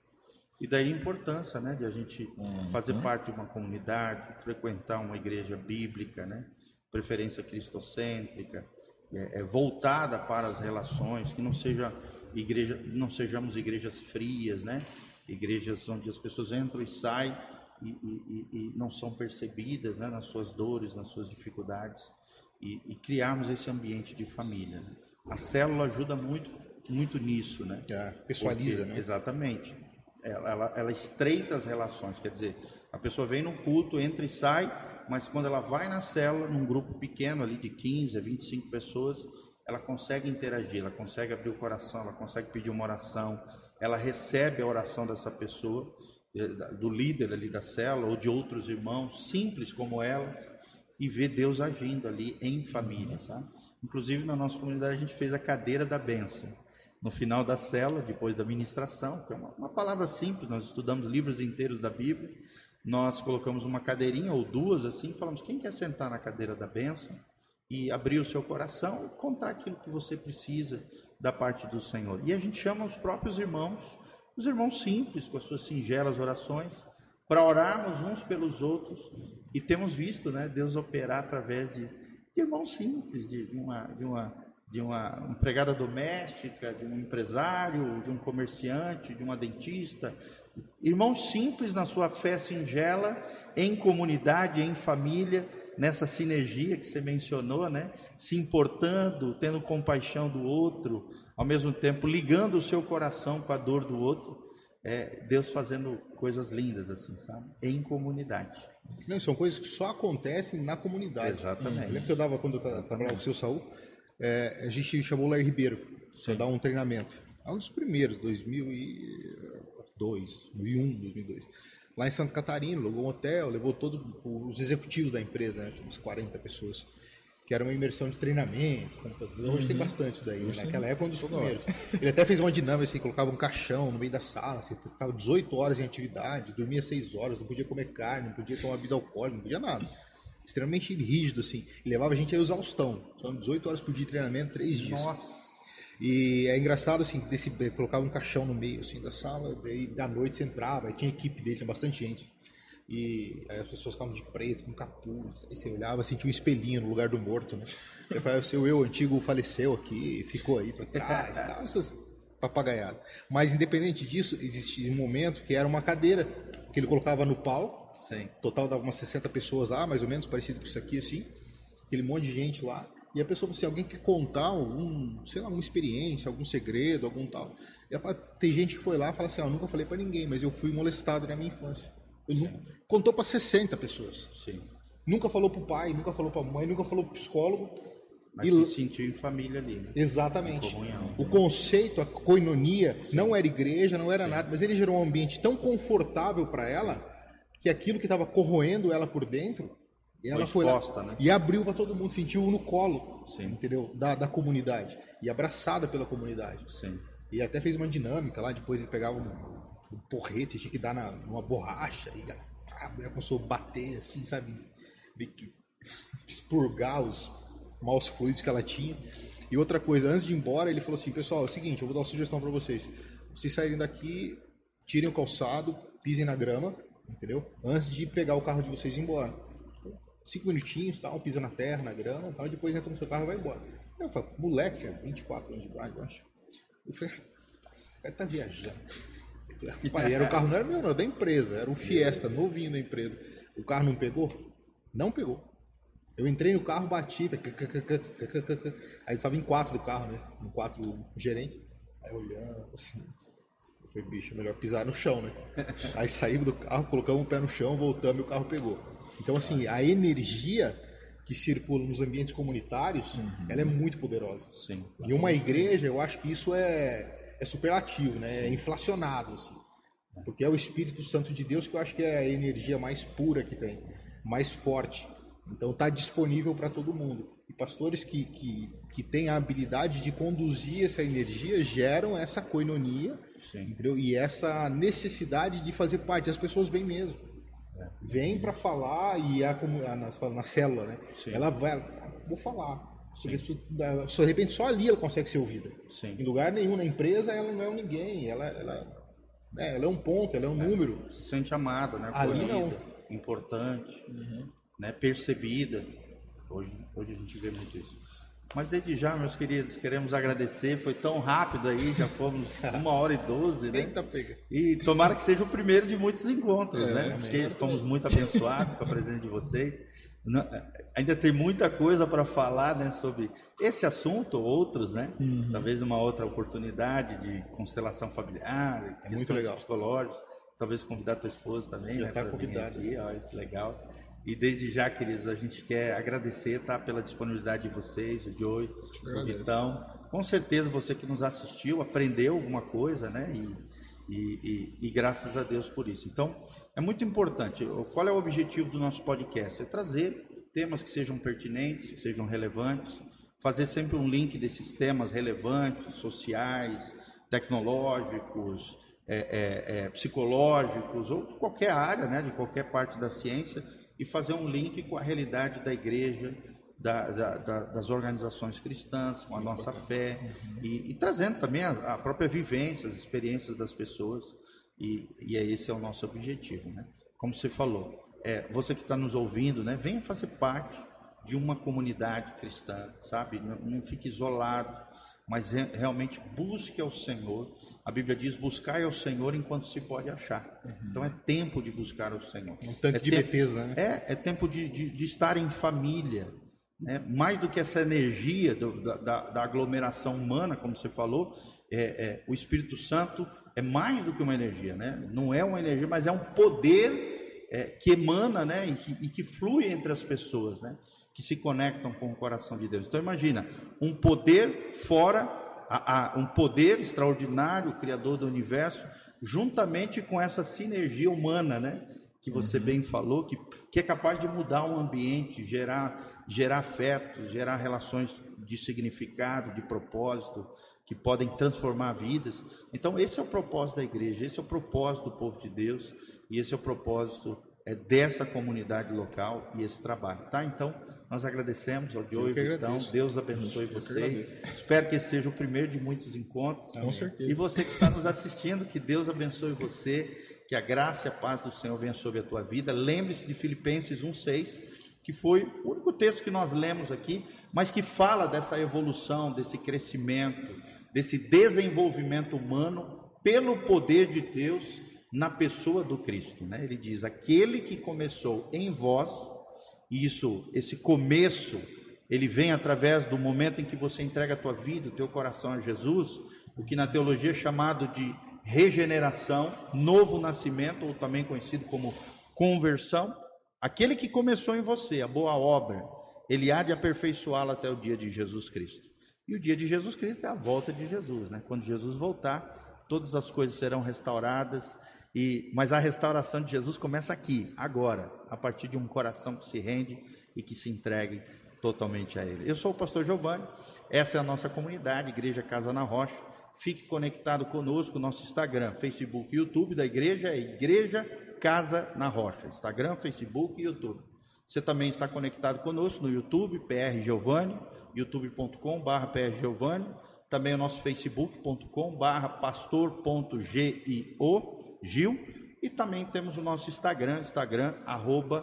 E daí a importância, né, de a gente fazer parte de uma comunidade, frequentar uma igreja bíblica, né, preferência cristocêntrica, é, é, voltada para as relações, que não seja igreja, não sejamos igrejas frias, né, igrejas onde as pessoas entram e saem e, e- e- não são percebidas, né, nas suas dores, nas suas dificuldades, e, e criarmos esse ambiente de família. né. A célula ajuda muito, muito nisso, né? É, pessoaliza, Porque- né? Exatamente. Ela, ela, ela estreita as relações, quer dizer, a pessoa vem no culto, entra e sai, mas quando ela vai na célula, num grupo pequeno ali de 15 a 25 pessoas, ela consegue interagir, ela consegue abrir o coração, ela consegue pedir uma oração, ela recebe a oração dessa pessoa, do líder ali da célula ou de outros irmãos, simples como ela, e vê Deus agindo ali em família, sabe? Inclusive na nossa comunidade a gente fez a cadeira da bênção. No final da cela, depois da ministração, que é uma, uma palavra simples, nós estudamos livros inteiros da Bíblia, nós colocamos uma cadeirinha ou duas assim, falamos quem quer sentar na cadeira da bênção e abrir o seu coração contar aquilo que você precisa da parte do Senhor. E a gente chama os próprios irmãos, os irmãos simples, com as suas singelas orações, para orarmos uns pelos outros e temos visto, né, Deus operar através de, de irmãos simples, de, de uma de uma de uma empregada doméstica, de um empresário, de um comerciante, de uma dentista, irmãos simples na sua fé singela, em comunidade, em família, nessa sinergia que você mencionou, né? Se importando, tendo compaixão do outro, ao mesmo tempo ligando o seu coração com a dor do outro, é, Deus fazendo coisas lindas assim, sabe? Em comunidade. Não, são coisas que só acontecem na comunidade. Exatamente. Eu lembro que eu dava, quando eu tra- trabalhava com o seu Saul, é, a gente chamou o Lair Ribeiro para dar um treinamento. É um dos primeiros, 2002, 2001, 2002. Lá em Santa Catarina, alugou um hotel, levou todos os executivos da empresa, né, umas 40 pessoas. Que era uma imersão de treinamento, computador. Hoje tem bastante daí, né? Uhum. Naquela época um dos primeiros. <laughs> Ele até fez uma dinâmica assim, colocava um caixão no meio da sala, você ficava 18 horas em atividade, dormia 6 horas, não podia comer carne, não podia tomar bebida alcoólica, não podia nada. Extremamente rígido, assim. E levava a gente a exaustão. São 18 horas por dia de treinamento, 3 dias. Nossa. E é engraçado assim, desse, colocava um caixão no meio assim, da sala, daí da noite você entrava, aí tinha equipe dele, tinha bastante gente. E aí as pessoas ficavam de preto, com capuz, aí você olhava, sentia um espelhinho no lugar do morto, né? Eu falei, o seu eu antigo faleceu aqui, ficou aí para trás, tal, essas papagaiadas. Mas independente disso, existia um momento que era uma cadeira que ele colocava no pau, Sim. total dava umas 60 pessoas lá, mais ou menos, parecido com isso aqui, assim. Aquele monte de gente lá. E a pessoa assim, alguém quer contar algum, sei lá, uma experiência, algum segredo, algum tal. E a- tem gente que foi lá e fala assim, ah, eu nunca falei pra ninguém, mas eu fui molestado na minha infância. Nunca, contou pra 60 pessoas. Sim. Nunca falou pro pai, nunca falou pra mãe, nunca falou pro psicólogo. Mas E- se sentiu em família ali, né? Exatamente. O conceito, a coinonia, não era igreja, não era nada, mas ele gerou um ambiente tão confortável para ela que aquilo que estava corroendo ela por dentro, ela foi, lá exposta, né? e abriu para todo mundo, sentiu no colo, Sim. entendeu? Da, da comunidade e abraçada pela comunidade. Sim. E até fez uma dinâmica lá, depois ele pegava um, um porrete, tinha que dar na, numa borracha, e a, a mulher começou a bater assim, sabe? Meio que expurgar os maus fluidos que ela tinha. E outra coisa, antes de ir embora, ele falou assim: pessoal, é o seguinte, eu vou dar uma sugestão para vocês. Vocês saírem daqui, tirem o calçado, pisem na grama, entendeu? Antes de pegar o carro de vocês e ir embora. Cinco minutinhos, tal, pisa na terra, na grama, tal, depois entra no seu carro e vai embora. Eu falei, moleque, tinha 24 anos de idade, eu acho. Eu falei, "Nossa, o cara tá viajando. <laughs> Era o carro, não era meu, não, era da empresa, era um Fiesta, novinho da empresa. O carro não pegou? Não pegou. Eu entrei no carro, bati, aí estava em quatro do carro, né? Em quatro gerentes. Aí olhando, assim. Falei, bicho, melhor pisar no chão, né? <laughs> Aí saímos do carro, colocamos o pé no chão, voltamos e o carro pegou. Então, assim, a energia que circula nos ambientes comunitários, ela é muito poderosa. Sim. E uma igreja, eu acho que isso é, é superlativo, né? É inflacionado, assim. Porque é o Espírito Santo de Deus que eu acho que é a energia mais pura que tem, mais forte. Então está disponível para todo mundo. E pastores que, que, que têm a habilidade de conduzir essa energia geram essa coinonia Sim. entendeu? e essa necessidade de fazer parte. As pessoas vêm mesmo. Vêm para falar e a, comu- a, na, na célula, né? Sim. Ela vai, vou falar. Porque só, de repente só ali ela consegue ser ouvida. Sim. Em lugar nenhum na empresa ela não é um ninguém. Ela, ela, é, ela é um ponto, ela é um número. Se sente amada, né? Ali não. Importante, né? Percebida. Hoje, hoje a gente vê muito isso. Mas desde já, meus queridos, queremos agradecer. Foi tão rápido aí, já fomos <laughs> uma hora e doze, né? Eita, pega. E tomara que seja o primeiro de muitos encontros, É, né? amém. Porque fomos muito abençoados com a presença de vocês. Não- ainda tem muita coisa para falar, né, sobre esse assunto ou outros, né? Uhum. Talvez uma outra oportunidade de constelação familiar, É muito questões legal. psicológicas. Talvez convidar tua esposa também, Já né? tá convidada. aqui, olha que legal. E desde já, queridos, a gente quer agradecer, tá, pela disponibilidade de vocês, o Joey, o. Vitão. Com certeza você que nos assistiu aprendeu alguma coisa, né? E, e, e- e graças a Deus por isso. Então, é muito importante. Qual é o objetivo do nosso podcast? É trazer temas que sejam pertinentes, que sejam relevantes, fazer sempre um link desses temas relevantes, sociais, tecnológicos, é, é, é, psicológicos, ou de qualquer área, né? De qualquer parte da ciência, e fazer um link com a realidade da igreja, da- da- da- das organizações cristãs, com a nossa fé, e, e trazendo também a, a própria vivência, as experiências das pessoas, e, e é esse é o nosso objetivo, né? Como você falou, é, você que está nos ouvindo, né? Venha fazer parte de uma comunidade cristã, sabe? Não, não fique isolado, mas re- realmente busque ao Senhor. A Bíblia diz: buscai ao Senhor enquanto se pode achar. Então é tempo de buscar ao Senhor. Um tanque é de tempo- né? é, é tempo de, de, de estar em família. Né? Mais do que essa energia do- da, da- aglomeração humana, como você falou, é, é, o Espírito Santo é mais do que uma energia. Né? Não é uma energia, mas é um poder é, que emana né? e, que, e que flui entre as pessoas, né? que se conectam com o coração de Deus. Então imagina, um poder fora, a- a- um poder extraordinário, Criador do universo, juntamente com essa sinergia humana, né? que você bem falou, que, que é capaz de mudar o ambiente, gerar, gerar afetos, gerar relações de significado, de propósito, que podem transformar vidas. Então, esse é o propósito da igreja, esse é o propósito do povo de Deus e esse é o propósito é, dessa comunidade local e esse trabalho, tá? Então, nós agradecemos ao Diogo, então, Deus abençoe vocês. Espero que esse seja o primeiro de muitos encontros. Com certeza. E você que está nos assistindo, que Deus abençoe você que a graça e a paz do Senhor venha sobre a tua vida. Lembre-se de Filipenses 1:6, que foi o único texto que nós lemos aqui, mas que fala dessa evolução, desse crescimento, desse desenvolvimento humano pelo poder de Deus na pessoa do Cristo, né? Ele diz: "Aquele que começou em vós, isso, esse começo, ele vem através do momento em que você entrega a tua vida, o teu coração a Jesus, o que na teologia é chamado de regeneração, novo nascimento, ou também conhecido como conversão. Aquele que começou em você a boa obra, ele há de aperfeiçoá-la até o dia de Jesus Cristo. E o dia de Jesus Cristo é a volta de Jesus, né? Quando Jesus voltar, todas as coisas serão restauradas. E mas a restauração de Jesus começa aqui, agora, a partir de um coração que se rende e que se entregue totalmente a Ele. Eu sou o pastor Giovanni, essa é a nossa comunidade, Igreja Casa na Rocha. Fique conectado conosco, nosso Instagram, Facebook e YouTube da igreja é Igreja Casa na Rocha. Instagram, Facebook e YouTube. Você também está conectado conosco no YouTube, PR Giovanni, youtube.com.br PR Giovanni, também o nosso facebook.com.br pastor.gio, Gil, e também temos o nosso Instagram, Instagram, arroba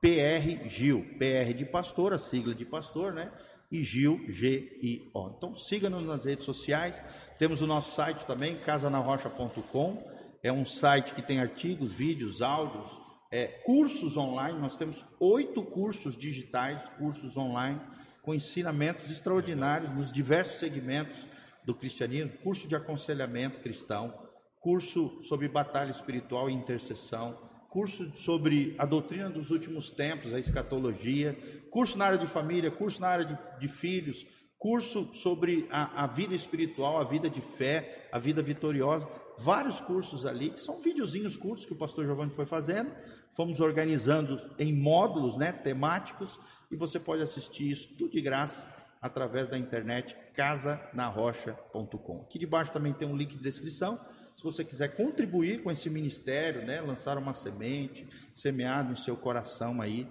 PR Gil, PR de pastor, a sigla de pastor, né? e Gil, G-I-O. Então siga-nos nas redes sociais. Temos o nosso site também, casanarrocha.com. É um site que tem artigos, vídeos, áudios, é, cursos online. Nós temos oito cursos digitais, cursos online, com ensinamentos extraordinários nos diversos segmentos do cristianismo. Curso de aconselhamento cristão, curso sobre batalha espiritual e intercessão, curso sobre a doutrina dos últimos tempos, a escatologia, curso na área de família, curso na área de, de filhos, curso sobre a, a, vida espiritual, a vida de fé, a vida vitoriosa, vários cursos ali, que são videozinhos curtos que o pastor Giovanni foi fazendo, fomos organizando em módulos né, temáticos, e você pode assistir isso tudo de graça através da internet casanarrocha.com. Aqui debaixo também tem um link de descrição, se você quiser contribuir com esse ministério, né, lançar uma semente, semeado em seu coração aí,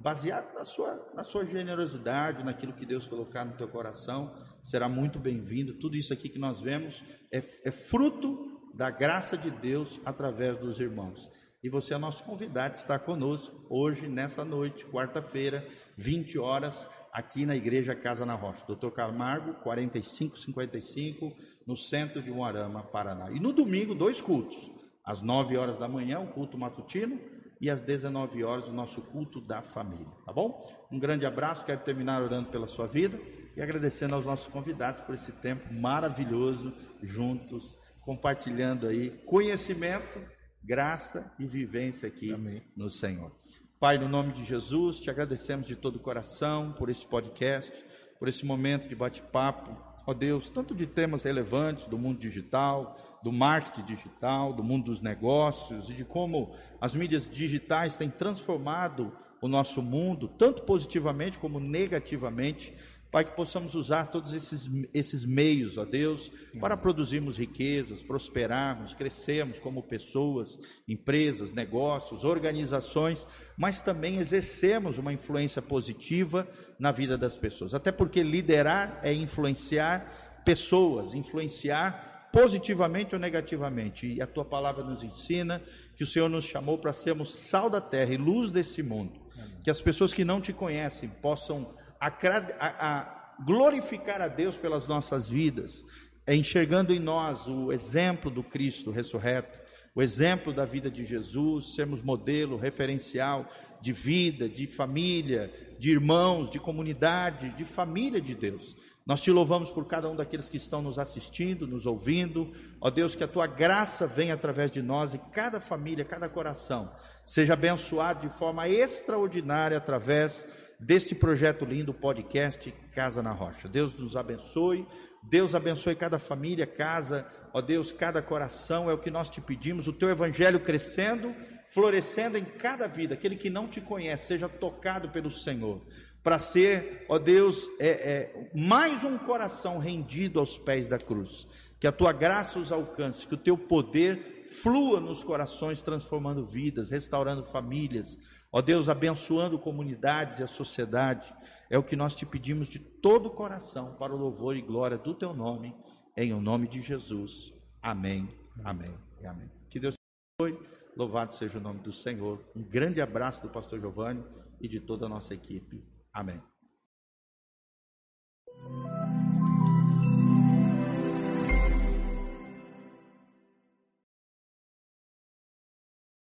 baseado na sua, na sua generosidade, naquilo que Deus colocar no teu coração, será muito bem-vindo. Tudo isso aqui que nós vemos é, é fruto da graça de Deus através dos irmãos. E você é nosso convidado, está conosco hoje, nessa noite, quarta-feira, 20 horas, aqui na Igreja Casa na Rocha. Doutor Camargo, 4555, no centro de Moarama, Paraná. E no domingo, dois cultos. Às 9 horas da manhã, o culto matutino, e às 19 horas, o nosso culto da família. Tá bom? Um grande abraço, quero terminar orando pela sua vida e agradecendo aos nossos convidados por esse tempo maravilhoso juntos, compartilhando aí conhecimento graça e vivência aqui Amém. no Senhor. Pai, no nome de Jesus, te agradecemos de todo o coração por esse podcast, por esse momento de bate-papo. Ó Deus, tanto de temas relevantes do mundo digital, do marketing digital, do mundo dos negócios e de como as mídias digitais têm transformado o nosso mundo, tanto positivamente como negativamente. Pai, que possamos usar todos esses, esses meios, ó Deus, para produzirmos riquezas, prosperarmos, crescermos como pessoas, empresas, negócios, organizações, mas também exercermos uma influência positiva na vida das pessoas. Até porque liderar é influenciar pessoas, influenciar positivamente ou negativamente. E a tua palavra nos ensina que o Senhor nos chamou para sermos sal da terra e luz desse mundo. Que as pessoas que não te conhecem possam a, a glorificar a Deus pelas nossas vidas, é enxergando em nós o exemplo do Cristo ressurreto, o exemplo da vida de Jesus, sermos modelo, referencial de vida, de família, de irmãos, de comunidade, de família de Deus. Nós te louvamos por cada um daqueles que estão nos assistindo, nos ouvindo. Ó Deus, que a tua graça venha através de nós e cada família, cada coração seja abençoado de forma extraordinária através desse projeto lindo, podcast Casa na Rocha. Deus nos abençoe. Deus abençoe cada família, casa, ó Deus, cada coração, é o que nós te pedimos, o teu evangelho crescendo, florescendo em cada vida, aquele que não te conhece, seja tocado pelo Senhor, para ser, ó Deus, é, é, mais um coração rendido aos pés da cruz, que a tua graça os alcance, que o teu poder flua nos corações, transformando vidas, restaurando famílias, Ó Deus, abençoando comunidades e a sociedade, é o que nós te pedimos de todo o coração, para o louvor e glória do teu nome, em o nome de Jesus. Amém, amém e amém. Que Deus te abençoe, louvado seja o nome do Senhor. Um grande abraço do pastor Giovanni e de toda a nossa equipe. Amém.